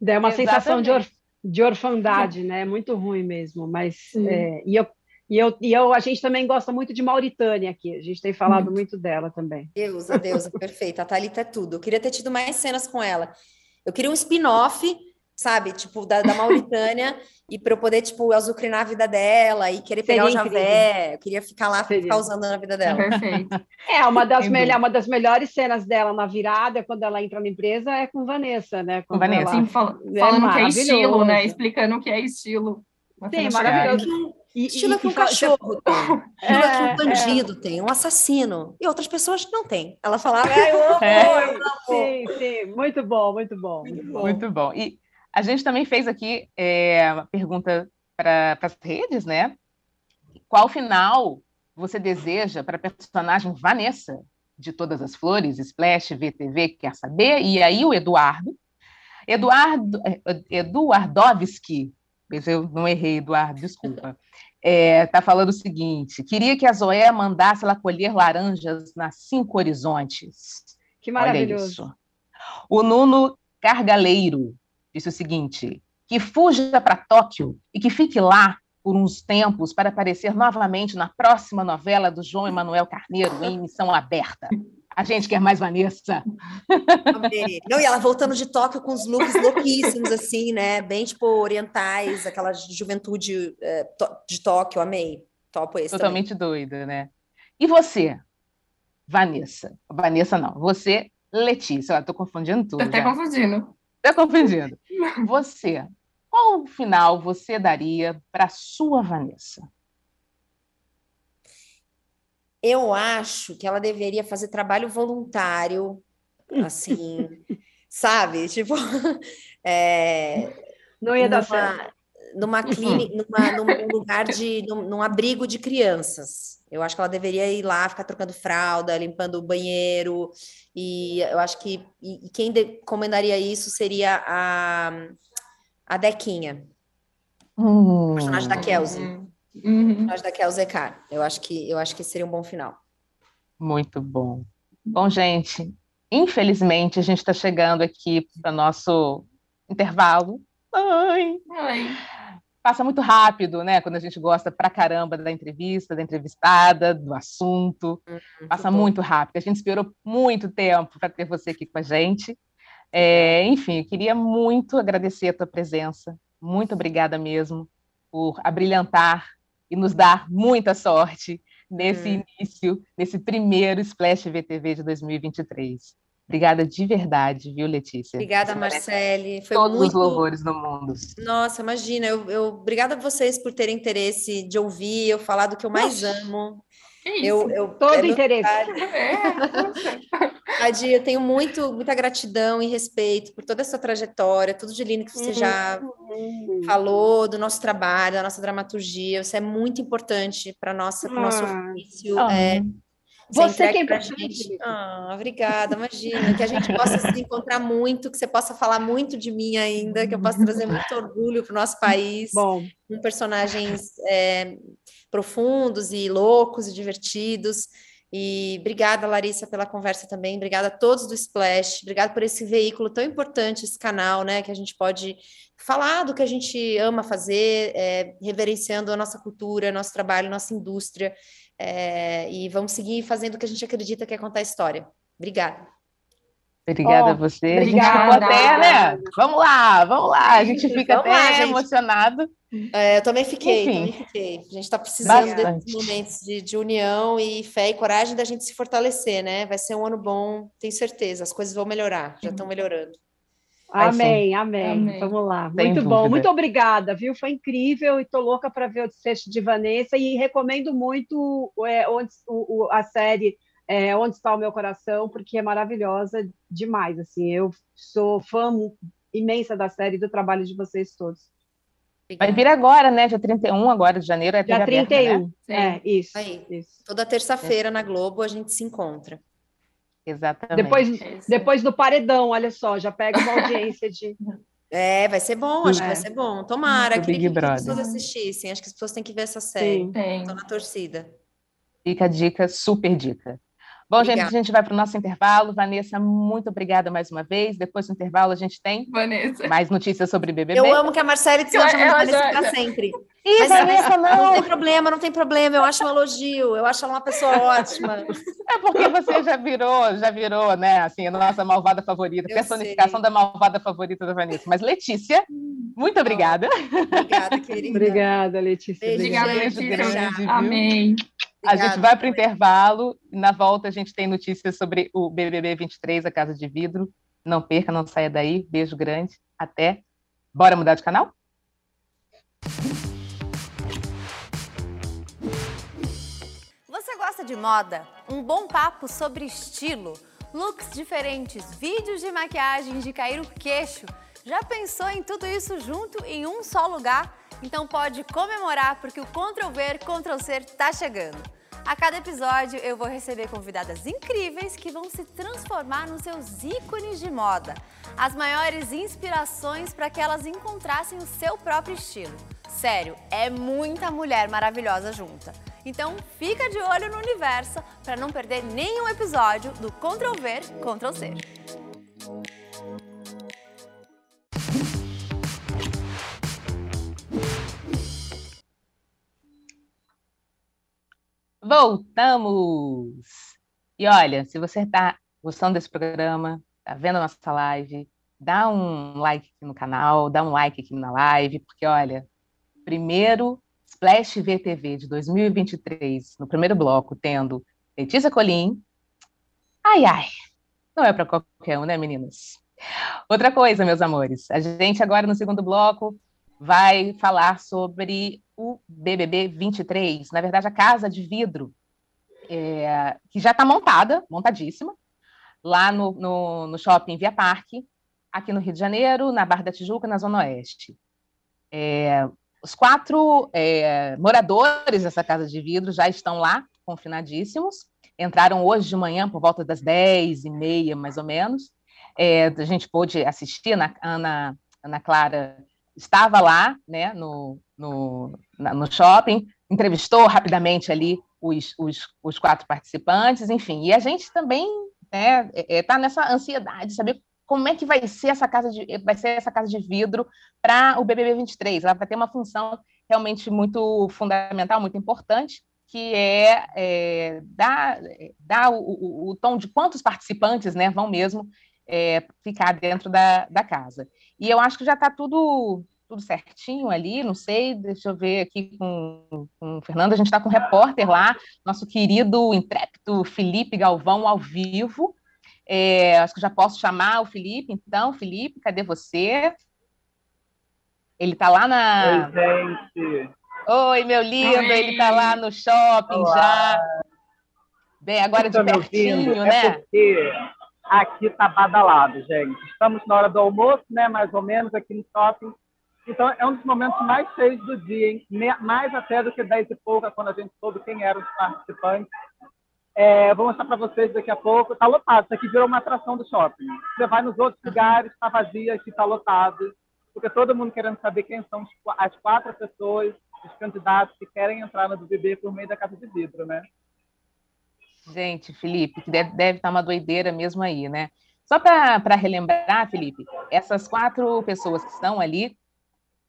Dá uma Exatamente. sensação de, orf de orfandade, né? Muito ruim mesmo. Mas é, e eu e, eu, e eu, a gente também gosta muito de Mauritânia aqui, a gente tem falado muito, muito dela também. Deusa, deusa, perfeita. A Thalita é tudo. Eu queria ter tido mais cenas com ela. Eu queria um spin-off, sabe, tipo, da, da Mauritânia, e para eu poder, tipo, azucrinar a vida dela e querer Seria pegar o javé. Eu queria ficar lá, Seria. ficar usando na vida dela. Perfeito. É, uma das, melhor, uma das melhores cenas dela na virada, quando ela entra na empresa, é com Vanessa, né? Com Vanessa. Ela... Sim, fal é falando que é estilo, né? Explicando o que é estilo. Sim, maravilhoso. E, Estilo e, que um cachorro tem. Estilo é, que um bandido é. tem, um assassino. E outras pessoas não têm. Ela falava, ah, eu amo, é. eu amo. Sim, sim, muito bom, muito bom. Muito bom. Muito bom. E a gente também fez aqui é, uma pergunta para as redes, né? Qual final você deseja para a personagem Vanessa de Todas as Flores, Splash, VTV, quer saber? E aí o Eduardo, Eduardo é, Eduardovski, eu não errei, Eduardo, desculpa está é, tá falando o seguinte: queria que a Zoé mandasse ela colher laranjas nas cinco horizontes. Que maravilhoso. O Nuno Cargaleiro disse o seguinte: que fuja para Tóquio e que fique lá por uns tempos para aparecer novamente na próxima novela do João Emanuel Carneiro em Missão Aberta. A gente quer mais Vanessa. Não, e ela voltando de Tóquio com os looks louquíssimos, assim, né? Bem, tipo, orientais, aquela juventude é, de Tóquio, amei. Topo esse Totalmente também. doida, né? E você, Vanessa? Vanessa não, você, Letícia. Eu tô confundindo tudo. Tô até já. confundindo. Tô confundindo. Você, qual final você daria para sua Vanessa? eu acho que ela deveria fazer trabalho voluntário, assim, sabe? Tipo, é, não ia dar certo. Numa clínica, numa, num lugar de. Num, num, abrigo de crianças. Eu acho que ela deveria ir lá, ficar trocando fralda, limpando o banheiro. E eu acho que. E, e quem de, comandaria isso seria a, a Dequinha. Hum. personagem da Kelsey. Hum. Uhum. Nós da Kelzecar. Eu acho que eu acho que seria um bom final. Muito bom. Bom, gente, infelizmente a gente está chegando aqui para o nosso intervalo. Ai. Ai. Passa muito rápido, né? Quando a gente gosta pra caramba da entrevista, da entrevistada, do assunto. Uhum, Passa muito, muito rápido. A gente esperou muito tempo para ter você aqui com a gente. É, enfim, eu queria muito agradecer a tua presença. Muito obrigada mesmo por abrilhantar e nos dar muita sorte nesse hum. início, nesse primeiro Splash VTV de 2023. Obrigada de verdade, viu, Letícia? Obrigada, Marcele. Foi Todos muito... os louvores do mundo. Nossa, imagina. Eu, eu... Obrigada a vocês por terem interesse de ouvir eu falar do que eu mais Nossa. amo. Eu, eu, Todo é interesse. Adi, eu tenho muito, muita gratidão e respeito por toda essa trajetória, tudo de lindo que você uhum. já falou, do nosso trabalho, da nossa dramaturgia. Você é muito importante para o ah. nosso ofício. Ah. É, você que é importante. Ah, obrigada, imagina. Que a gente possa se encontrar muito, que você possa falar muito de mim ainda, que eu possa trazer muito orgulho para o nosso país. Bom. Com personagens é, profundos e loucos e divertidos. E obrigada, Larissa, pela conversa também. Obrigada a todos do Splash. Obrigada por esse veículo tão importante, esse canal, né? Que a gente pode falar do que a gente ama fazer, é, reverenciando a nossa cultura, nosso trabalho, nossa indústria. É, e vamos seguir fazendo o que a gente acredita que é contar a história. Obrigada. Obrigada oh, a você. Obrigada. A gente até, né? Vamos lá, vamos lá. A gente fica vamos até lá, emocionado. É, eu também fiquei, também fiquei. A gente está precisando bastante. desses momentos de, de, união e fé e coragem da gente se fortalecer, né? Vai ser um ano bom, tenho certeza. As coisas vão melhorar, já estão melhorando. Amém, amém, amém, Vamos lá. Sem Muito dúvida. bom. Muito obrigada, viu? Foi incrível e tô louca para ver o desfecho de Vanessa e recomendo muito é, onde, o, o, a série é, Onde Está o Meu Coração, porque é maravilhosa demais. Assim, eu sou fã imensa da série e do trabalho de vocês todos. Vai vir agora, né? Dia 31 agora de janeiro. É Dia 31, aberta, né? é, isso. Aí. isso. Toda terça-feira na Globo a gente se encontra. Exatamente. Depois, é depois do paredão, olha só, já pega uma audiência de. É, vai ser bom, acho é. que vai ser bom. Tomara, que, que as pessoas assistissem. Acho que as pessoas têm que ver essa série. Estou na torcida. Fica a dica, super dica. Bom, Obrigada. gente, a gente vai para o nosso intervalo. Vanessa, muito obrigada mais uma vez. Depois do intervalo, a gente tem Vanessa. mais notícias sobre BBB. Eu amo que a Marcele te chama Vanessa para sempre. Ih, Mas, Vanessa, não. Não tem problema, não tem problema. Eu acho um elogio. Eu acho ela uma pessoa ótima. É porque você já virou, já virou, né, assim, a nossa malvada favorita, Eu personificação sei. da malvada favorita da Vanessa. Mas, Letícia, muito obrigada. Obrigada, querida. Obrigada, Letícia. Beijo, obrigada, Letícia. Grande, Amém. Obrigada, a gente vai para o intervalo e na volta a gente tem notícias sobre o BBB 23, a Casa de Vidro. Não perca, não saia daí. Beijo grande. Até. Bora mudar de canal? Você gosta de moda? Um bom papo sobre estilo, looks diferentes, vídeos de maquiagem de cair o queixo. Já pensou em tudo isso junto em um só lugar? Então pode comemorar porque o Ctrl V, Ctrl C tá chegando. A cada episódio eu vou receber convidadas incríveis que vão se transformar nos seus ícones de moda. As maiores inspirações para que elas encontrassem o seu próprio estilo. Sério, é muita mulher maravilhosa junta. Então fica de olho no universo para não perder nenhum episódio do Ctrl V, Ctrl C. Voltamos! E olha, se você está gostando desse programa, está vendo a nossa live, dá um like aqui no canal, dá um like aqui na live, porque olha, primeiro Splash VTV de 2023, no primeiro bloco, tendo Letícia Colim. Ai, ai, não é para qualquer um, né, meninas? Outra coisa, meus amores, a gente agora no segundo bloco vai falar sobre o BBB 23, na verdade, a Casa de Vidro, é, que já está montada, montadíssima, lá no, no, no, shopping Via Parque, aqui no Rio de Janeiro, na Barra da Tijuca, na Zona Oeste. É, os quatro é, moradores dessa Casa de Vidro já estão lá, confinadíssimos, entraram hoje de manhã por volta das 10 e meia, mais ou menos. É, a gente pôde assistir, na, Ana, Ana Clara estava lá, né, no, no, no shopping, entrevistou rapidamente ali os, os, os, quatro participantes, enfim, e a gente também está né, é, é tá nessa ansiedade de saber como é que vai ser essa casa de, vai ser essa casa de vidro para o BBB 23. Ela vai ter uma função realmente muito fundamental, muito importante, que é, é dar, dar o, o, o, tom de quantos participantes né, vão mesmo é, ficar dentro da, da casa. E eu acho que já está tudo tudo certinho ali, não sei, deixa eu ver aqui com, com o Fernando, a gente está com um repórter lá, nosso querido intrépido Felipe Galvão ao vivo. É, acho que já posso chamar o Felipe, então, Felipe, cadê você? Ele está lá na. Oi, gente. Oi, meu lindo, Oi. ele está lá no shopping Olá. já. Bem, agora de pertinho, é né? É porque aqui está badalado, gente. Estamos na hora do almoço, né? Mais ou menos aqui no shopping. Então, é um dos momentos mais cheios do dia, hein? mais até do que 10 e pouca, quando a gente soube quem eram os participantes. É, vou mostrar para vocês daqui a pouco. Está lotado, isso aqui virou uma atração do shopping. Você vai nos outros lugares, está vazio, aqui está lotado. Porque todo mundo querendo saber quem são as quatro pessoas, os candidatos que querem entrar no BBB por meio da Casa de Vidro, né? Gente, Felipe, que deve, deve estar tá uma doideira mesmo aí, né? Só para relembrar, Felipe, essas quatro pessoas que estão ali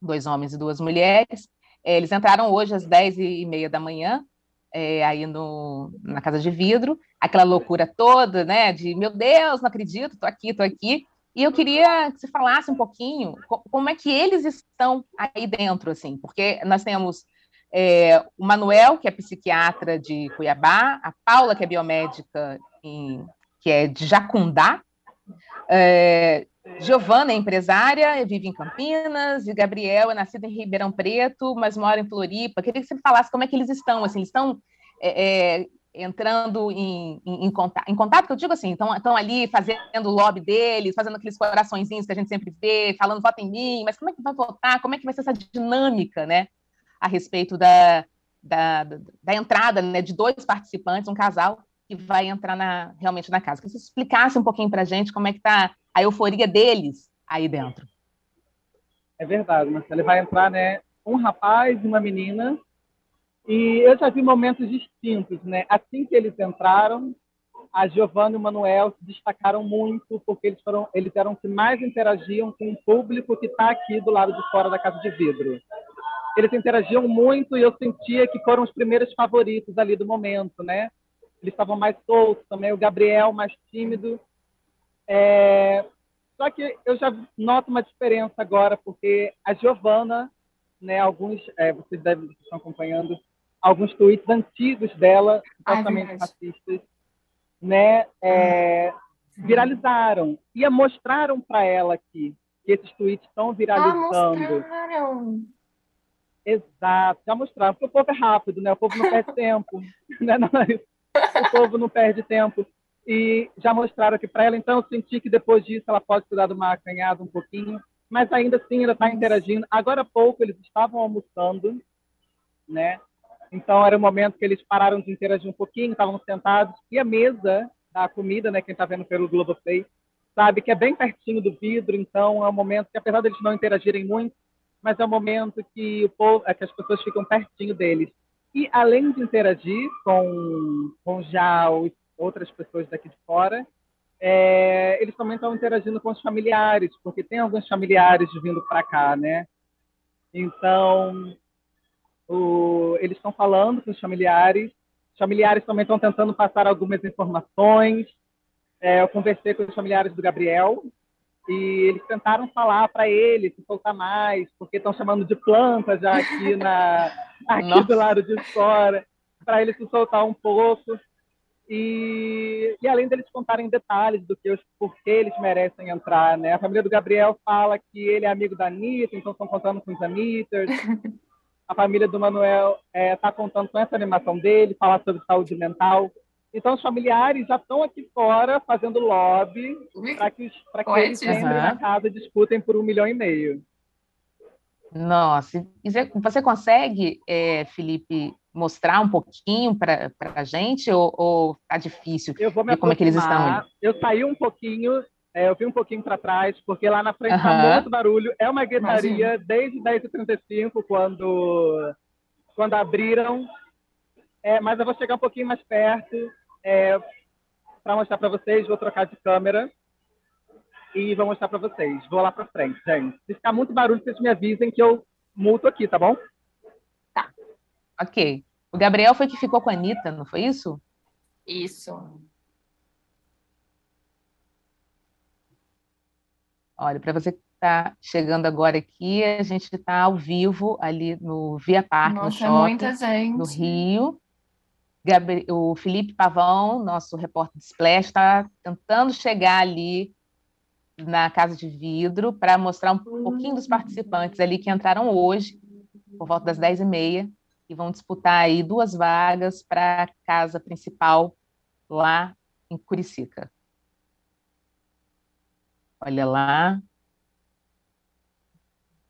dois homens e duas mulheres. É, eles entraram hoje às 10 e meia da manhã, é, aí no, na Casa de Vidro, aquela loucura toda, né, de meu Deus, não acredito, tô aqui, tô aqui. E eu queria que você falasse um pouquinho como é que eles estão aí dentro, assim, porque nós temos é, o Manuel, que é psiquiatra de Cuiabá, a Paula, que é biomédica, em, que é de Jacundá, é, Giovana é empresária, vive em Campinas, e Gabriel é nascido em Ribeirão Preto, mas mora em Floripa. Queria que você falasse como é que eles estão, assim, eles estão é, é, entrando em, em, em, contato, em contato, que eu digo assim, estão ali fazendo o lobby deles, fazendo aqueles coraçõezinhos que a gente sempre vê, falando vota em mim, mas como é que vai votar? Como é que vai ser essa dinâmica, né, a respeito da, da, da entrada né, de dois participantes, um casal que vai entrar na, realmente na casa. Que você explicasse um pouquinho para a gente como é que está a euforia deles aí dentro. É verdade, Marcelo. Ele vai entrar, né, um rapaz e uma menina, e eu já vi momentos distintos, né? Assim que eles entraram, a Giovanna e o Manuel se destacaram muito porque eles foram eles eram que mais interagiam com o público que está aqui do lado de fora da casa de vidro. Eles interagiam muito e eu sentia que foram os primeiros favoritos ali do momento, né? Eles estavam mais soltos também, o Gabriel mais tímido. É... Só que eu já noto uma diferença agora porque a Giovanna, né? Alguns é, vocês devem estar acompanhando alguns tweets antigos dela, supostamente racistas, né, é, viralizaram e mostraram para ela que, que esses tweets estão viralizando. Ah, Exato, já mostraram, porque o povo é rápido, né? O povo não perde tempo, né? Não, o povo não perde tempo. E já mostraram aqui para ela, então eu senti que depois disso ela pode cuidar de uma acanhada um pouquinho, mas ainda assim ela está interagindo. Agora há pouco eles estavam almoçando, né? Então era o momento que eles pararam de interagir um pouquinho, estavam sentados e a mesa da comida, né, quem está vendo pelo Globoplay, sabe que é bem pertinho do vidro, então é um momento que apesar deles não interagirem muito, mas é um momento que o povo, é que as pessoas ficam pertinho deles. E além de interagir com com já outras pessoas daqui de fora, é, eles também estão interagindo com os familiares, porque tem alguns familiares vindo para cá, né? Então, o, eles estão falando com os familiares, os familiares também estão tentando passar algumas informações. É, eu conversei com os familiares do Gabriel e eles tentaram falar para ele se soltar mais, porque estão chamando de planta já aqui, na, aqui do lado de fora, para ele se soltar um pouco. E, e, além deles contarem detalhes do que os porquê eles merecem entrar, né? A família do Gabriel fala que ele é amigo da Anitta, então estão contando com os Anitters. a família do Manuel está é, tá contando com essa animação dele, falar sobre saúde mental. Então, os familiares já estão aqui fora fazendo lobby para que, pra que eles entrem uhum. na casa e disputem por um milhão e meio. Nossa, você consegue, é, Felipe, mostrar um pouquinho para a gente ou, ou tá difícil? Eu vou me como é que eles estão? Eu saí um pouquinho é, eu vim um pouquinho para trás, porque lá na frente está uhum. muito barulho. É uma guetaria desde 10h35, quando, quando abriram. É, mas eu vou chegar um pouquinho mais perto é, para mostrar para vocês. Vou trocar de câmera e vou mostrar para vocês. Vou lá para frente, gente. Se ficar muito barulho, vocês me avisem que eu multo aqui, tá bom? Tá. Ok. O Gabriel foi que ficou com a Anitta, não foi isso? Isso. Olha, para você que está chegando agora aqui, a gente está ao vivo ali no Via Parque, Nossa, no shopping, é muita gente. no Rio. O Felipe Pavão, nosso repórter de Splash, está tentando chegar ali na Casa de Vidro para mostrar um pouquinho dos participantes ali que entraram hoje, por volta das 10h30, e vão disputar aí duas vagas para a casa principal lá em Curicica. Olha lá.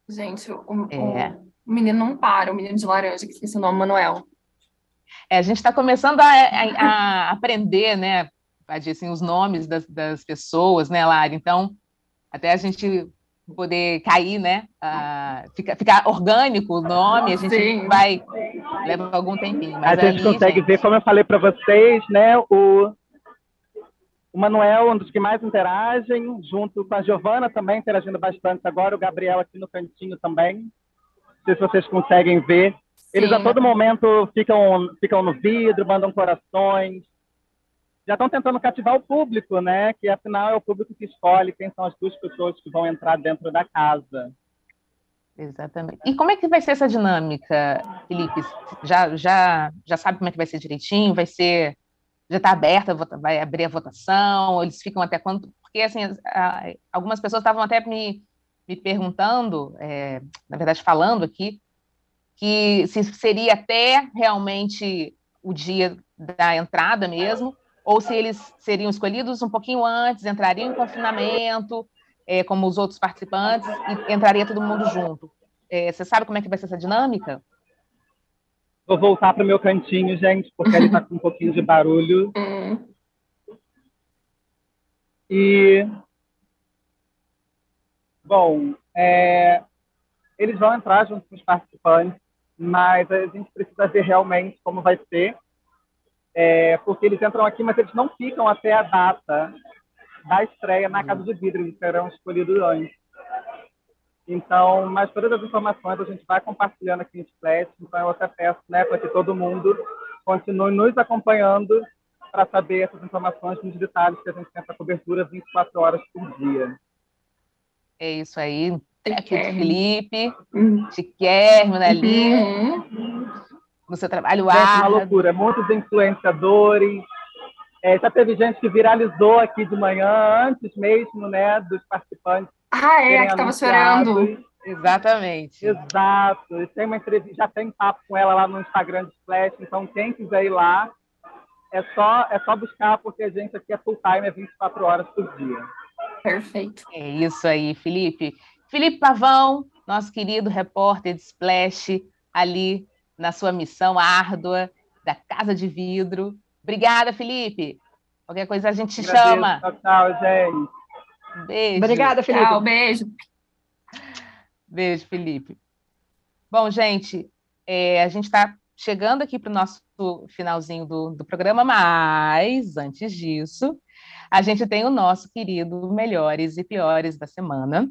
Gente, o, é. o, menino não para, o menino de laranja, que esqueci o nome, Manuel. É, a gente está começando a, a, a, aprender, né, assim, os nomes das, das pessoas, né, Lara? Então, até a gente poder cair, né? Uh, ficar, ficar orgânico o nome, a gente Sim. vai leva algum tempinho. a gente ali, consegue gente... ver, como eu falei para vocês, né? O, o Manuel, um dos que mais interagem, junto com a Giovana também interagindo bastante agora, o Gabriel aqui no cantinho também. Não sei se vocês conseguem ver. Eles a todo momento ficam, ficam no vidro, mandam corações. Já estão tentando cativar o público, né? Que afinal é o público que escolhe quem são as duas pessoas que vão entrar dentro da casa. Exatamente. E como é que vai ser essa dinâmica, Felipe? Já, já, já sabe como é que vai ser direitinho? Vai ser já está aberta, vai abrir a votação, eles ficam até quando. Porque, assim, algumas pessoas estavam até me, me perguntando, é, na verdade, falando aqui, que se seria até realmente o dia da entrada mesmo, ou se eles seriam escolhidos um pouquinho antes, entrariam em confinamento, é, como os outros participantes, e entraria todo mundo junto. É, você sabe como é que vai ser essa dinâmica? Vou voltar para o meu cantinho, gente, porque ele está com um pouquinho de barulho. Hum. E. Bom, é, eles vão entrar junto com os participantes, mas a gente precisa ver realmente como vai ser, é, porque eles entram aqui, mas eles não ficam até a data da estreia na Casa de Vidro, eles serão escolhidos antes. Então, mas todas as informações a gente vai compartilhando aqui em Splash, então eu até peço né, para que todo mundo continue nos acompanhando para saber essas informações nos detalhes que a gente tem essa cobertura 24 horas por dia. É isso aí. Aqui de Felipe, uhum. Chiquérrimo, né, ali, uhum. no seu trabalho é uma loucura, muitos influenciadores, é, já teve gente que viralizou aqui de manhã, antes mesmo, né, dos participantes ah, é, que estava chorando. Exatamente. Exato. tem uma entrevista, já tem papo com ela lá no Instagram de Flash, então quem quiser ir lá, é só, é só buscar, porque a gente aqui é full time, é 24 horas por dia. Perfeito. É isso aí, Felipe. Felipe Pavão, nosso querido repórter de Splash, ali na sua missão árdua da Casa de Vidro. Obrigada, Felipe. Qualquer coisa a gente te chama. Tchau, tchau, gente. Beijo. Obrigada, Felipe. Tchau, beijo. Beijo, Felipe. Bom, gente, é, a gente está chegando aqui para o nosso finalzinho do, do programa, mas antes disso, a gente tem o nosso querido Melhores e Piores da Semana.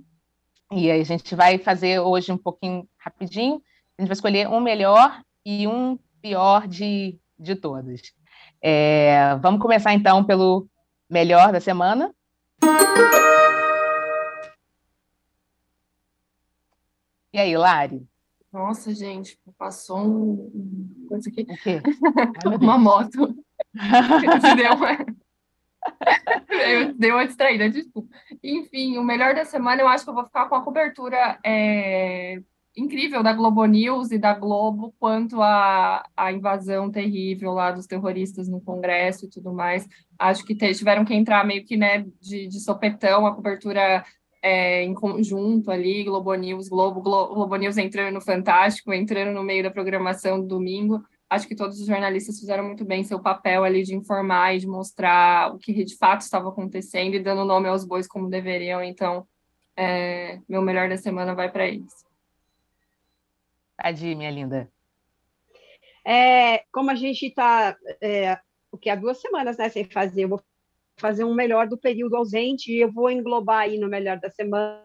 E aí a gente vai fazer hoje um pouquinho rapidinho. A gente vai escolher um melhor e um pior de, de todos. É, vamos começar então pelo melhor da semana. E aí, Lari? Nossa, gente, passou um. Coisa aqui. Uma moto. deu uma... eu dei uma distraída, desculpa. Enfim, o melhor da semana eu acho que eu vou ficar com a cobertura é, incrível da Globo News e da Globo quanto à, invasão terrível lá dos terroristas no Congresso e tudo mais. Acho que tiveram que entrar meio que né, de, de sopetão, a cobertura é, em conjunto ali, Globo News, Globo, Globo, Globo News entrando no Fantástico, entrando no meio da programação do domingo. Acho que todos os jornalistas fizeram muito bem seu papel ali de informar e de mostrar o que de fato estava acontecendo e dando nome aos bois como deveriam. Então, é, meu melhor da semana vai para eles. Adi, minha linda. É, como a gente está, é, o que há duas semanas né, sem fazer, eu vou fazer um melhor do período ausente e eu vou englobar aí no melhor da semana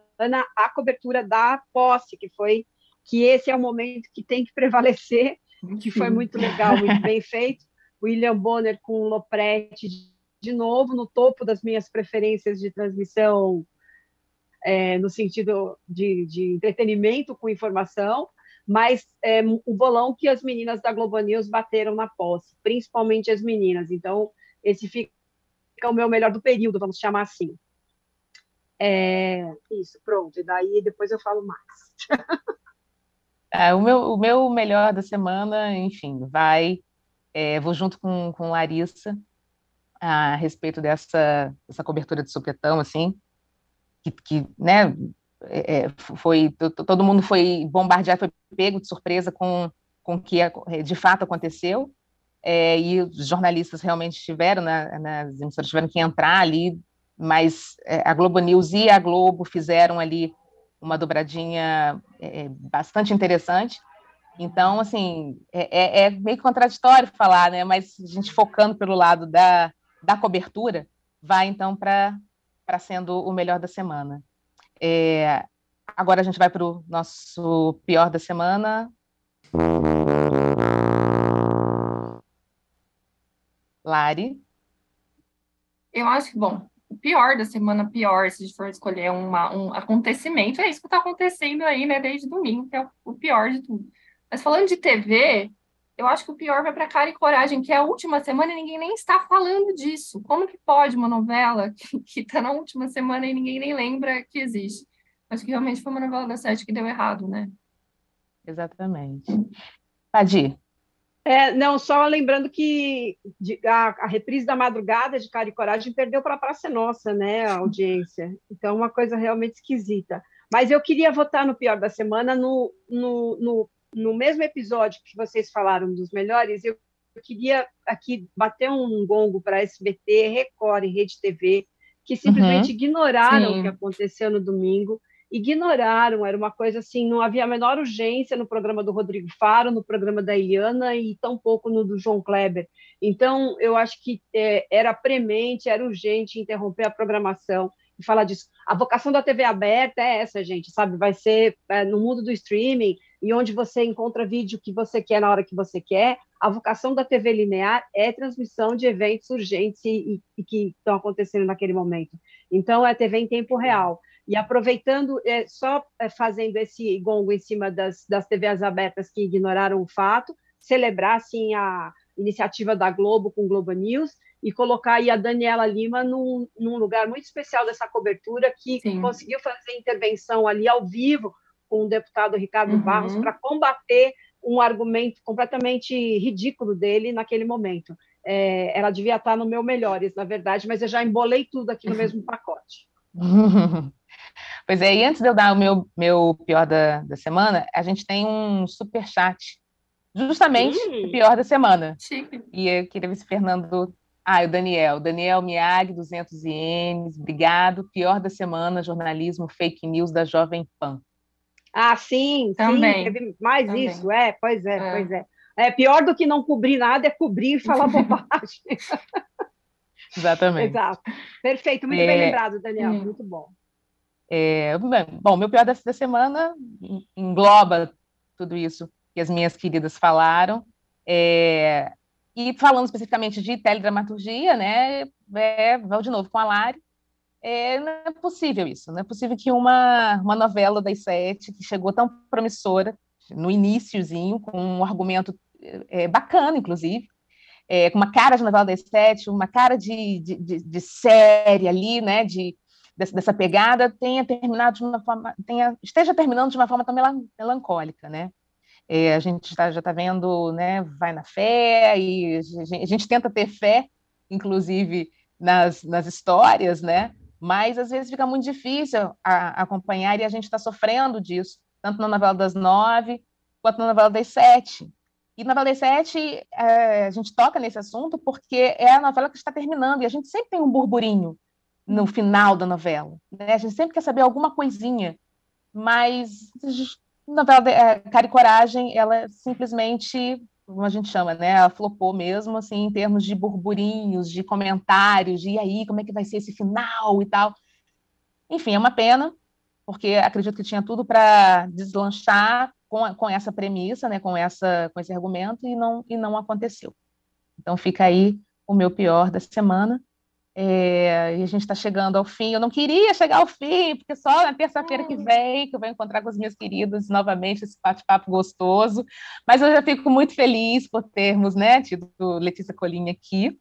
a cobertura da posse, que foi que esse é o momento que tem que prevalecer, que foi muito legal, muito bem feito. William Bonner com Lopretti de novo no topo das minhas preferências de transmissão é, no sentido de, de, entretenimento com informação, mas é, o bolão que as meninas da Globo News bateram na posse, principalmente as meninas. Então, esse fica o meu melhor do período, vamos chamar assim. É, isso, pronto. E daí depois eu falo mais. é, o, meu, o meu melhor da semana, enfim, vai. É, vou junto com, com Larissa a respeito dessa, dessa cobertura de supetão, assim, que, que né, é, é foi todo mundo foi bombardeado, foi pego de surpresa com com o que de fato aconteceu é, e os jornalistas realmente tiveram, né, nas emissoras tiveram que entrar ali, mas é, a Globo News e a Globo fizeram ali uma dobradinha é, é bastante interessante. Então, assim, é, é, é, meio contraditório falar, né? Mas a gente focando pelo lado da, da cobertura, vai então para sendo o melhor da semana. É, agora a gente vai para o nosso pior da semana. Lari? Eu acho que, bom, pior da semana, pior, se a gente for escolher uma, um acontecimento, é isso que está acontecendo aí, né, desde domingo, que é o, pior de tudo. Mas falando de TV, eu acho que o pior vai para Cara e Coragem, que é a última semana e ninguém nem está falando disso. Como que pode uma novela que está na última semana e ninguém nem lembra que existe? Acho que realmente foi uma novela da sete que deu errado, né? Exatamente. Padir. É, não, só lembrando que a, a, reprise da madrugada de Cara e Coragem perdeu para a Praça Nossa, né, a audiência. Então, uma coisa realmente esquisita. Mas eu queria votar no pior da semana, no, no, no, no mesmo episódio que vocês falaram dos melhores, eu, queria aqui bater um gongo para SBT, Record e Rede TV, que simplesmente uhum, ignoraram sim. o que aconteceu no domingo ignoraram, era uma coisa assim, não havia a menor urgência no programa do Rodrigo Faro, no programa da Iana e tampouco no do João Kleber. Então, eu acho que é, era premente, era urgente interromper a programação e falar disso. A vocação da TV aberta é essa, gente, sabe? Vai ser é, no mundo do streaming e onde você encontra vídeo que você quer na hora que você quer. A vocação da TV linear é transmissão de eventos urgentes e, e, e que estão acontecendo naquele momento. Então, é TV em tempo real. E aproveitando, é, só é, fazendo esse gongo em cima das, das TVs abertas que ignoraram o fato, celebrar assim, a iniciativa da Globo com Globo News e colocar aí a Daniela Lima num, num lugar muito especial dessa cobertura, que Sim. conseguiu fazer intervenção ali ao vivo com o deputado Ricardo uhum. Barros para combater um argumento completamente ridículo dele naquele momento. É, ela devia estar no meu melhores, na verdade, mas eu já embolei tudo aqui no mesmo pacote. Pois é, e antes de eu dar o meu, meu pior da, da semana, a gente tem um super chat, justamente o pior da semana. Chique. E eu queria ver se Fernando. Ah, o Daniel. Daniel Miag, 200 ienes, obrigado. Pior da semana, jornalismo fake news da Jovem Pan. Ah, sim, Também. sim, teve mais Também. isso, é, pois é, é, pois é. É pior do que não cobrir nada é cobrir e falar bobagem. Exatamente. Exato. Perfeito, muito é... bem lembrado, Daniel, hum. muito bom. É, bom, meu pior da semana engloba tudo isso que as minhas queridas falaram. É, e falando especificamente de teledramaturgia, né, é, vou de novo com a Lari, é, não é possível isso, não é possível que uma, uma novela das sete, que chegou tão promissora, no iníciozinho, com um argumento é, bacana, inclusive, é, com uma cara de novela das sete, uma cara de, de, de, de série ali, né, de, dessa, dessa pegada tenha terminado de uma forma, tenha, esteja terminando de uma forma tão melancólica, né? É, a gente tá, já está vendo, né, vai na fé, e a gente, a gente, tenta ter fé, inclusive, nas, nas histórias, né? Mas às vezes fica muito difícil a, a acompanhar e a gente está sofrendo disso, tanto na novela das nove quanto na novela das sete. E na novela das sete, é, a gente toca nesse assunto porque é a novela que está terminando e a gente sempre tem um burburinho no final da novela. Né? A gente sempre quer saber alguma coisinha, mas a novela de, é, Cara e Coragem, ela simplesmente, como a gente chama, né? Ela flopou mesmo, assim, em termos de burburinhos, de comentários, de e aí, como é que vai ser esse final e tal. Enfim, é uma pena, porque acredito que tinha tudo para deslanchar com, com essa premissa, né? Com, essa, com esse argumento, e não, e não aconteceu. Então fica aí o meu pior da semana. É, e a gente está chegando ao fim. Eu não queria chegar ao fim, porque só na terça-feira que vem que eu vou encontrar com os meus queridos novamente esse bate-papo gostoso. Mas eu já fico muito feliz por termos né, tido Letícia Colinha aqui.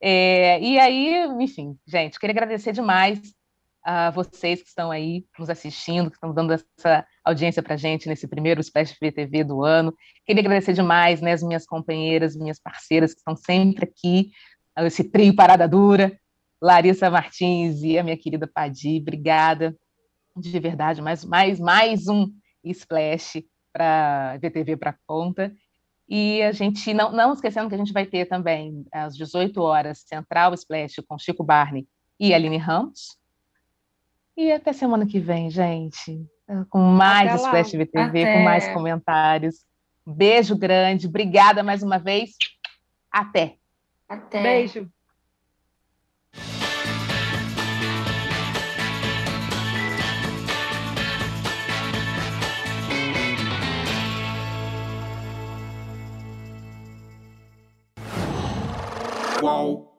É, e aí, enfim, gente, queria agradecer demais a vocês que estão aí nos assistindo, que estão dando essa audiência para a gente nesse primeiro Splash VTV do ano. Queria agradecer demais né, as minhas companheiras, minhas parceiras que estão sempre aqui, esse trio Parada Dura, Larissa Martins e a minha querida Padi, obrigada de verdade, mais, mais, mais um splash para VTV para conta. E a gente, não, não esquecendo que a gente vai ter também, às 18 horas, Central Splash com Chico Barney e Aline Ramos. E até semana que vem, gente, com mais Splash VTV, até. com mais comentários. Beijo grande, obrigada mais uma vez. Até. Até. Beijo. 哇。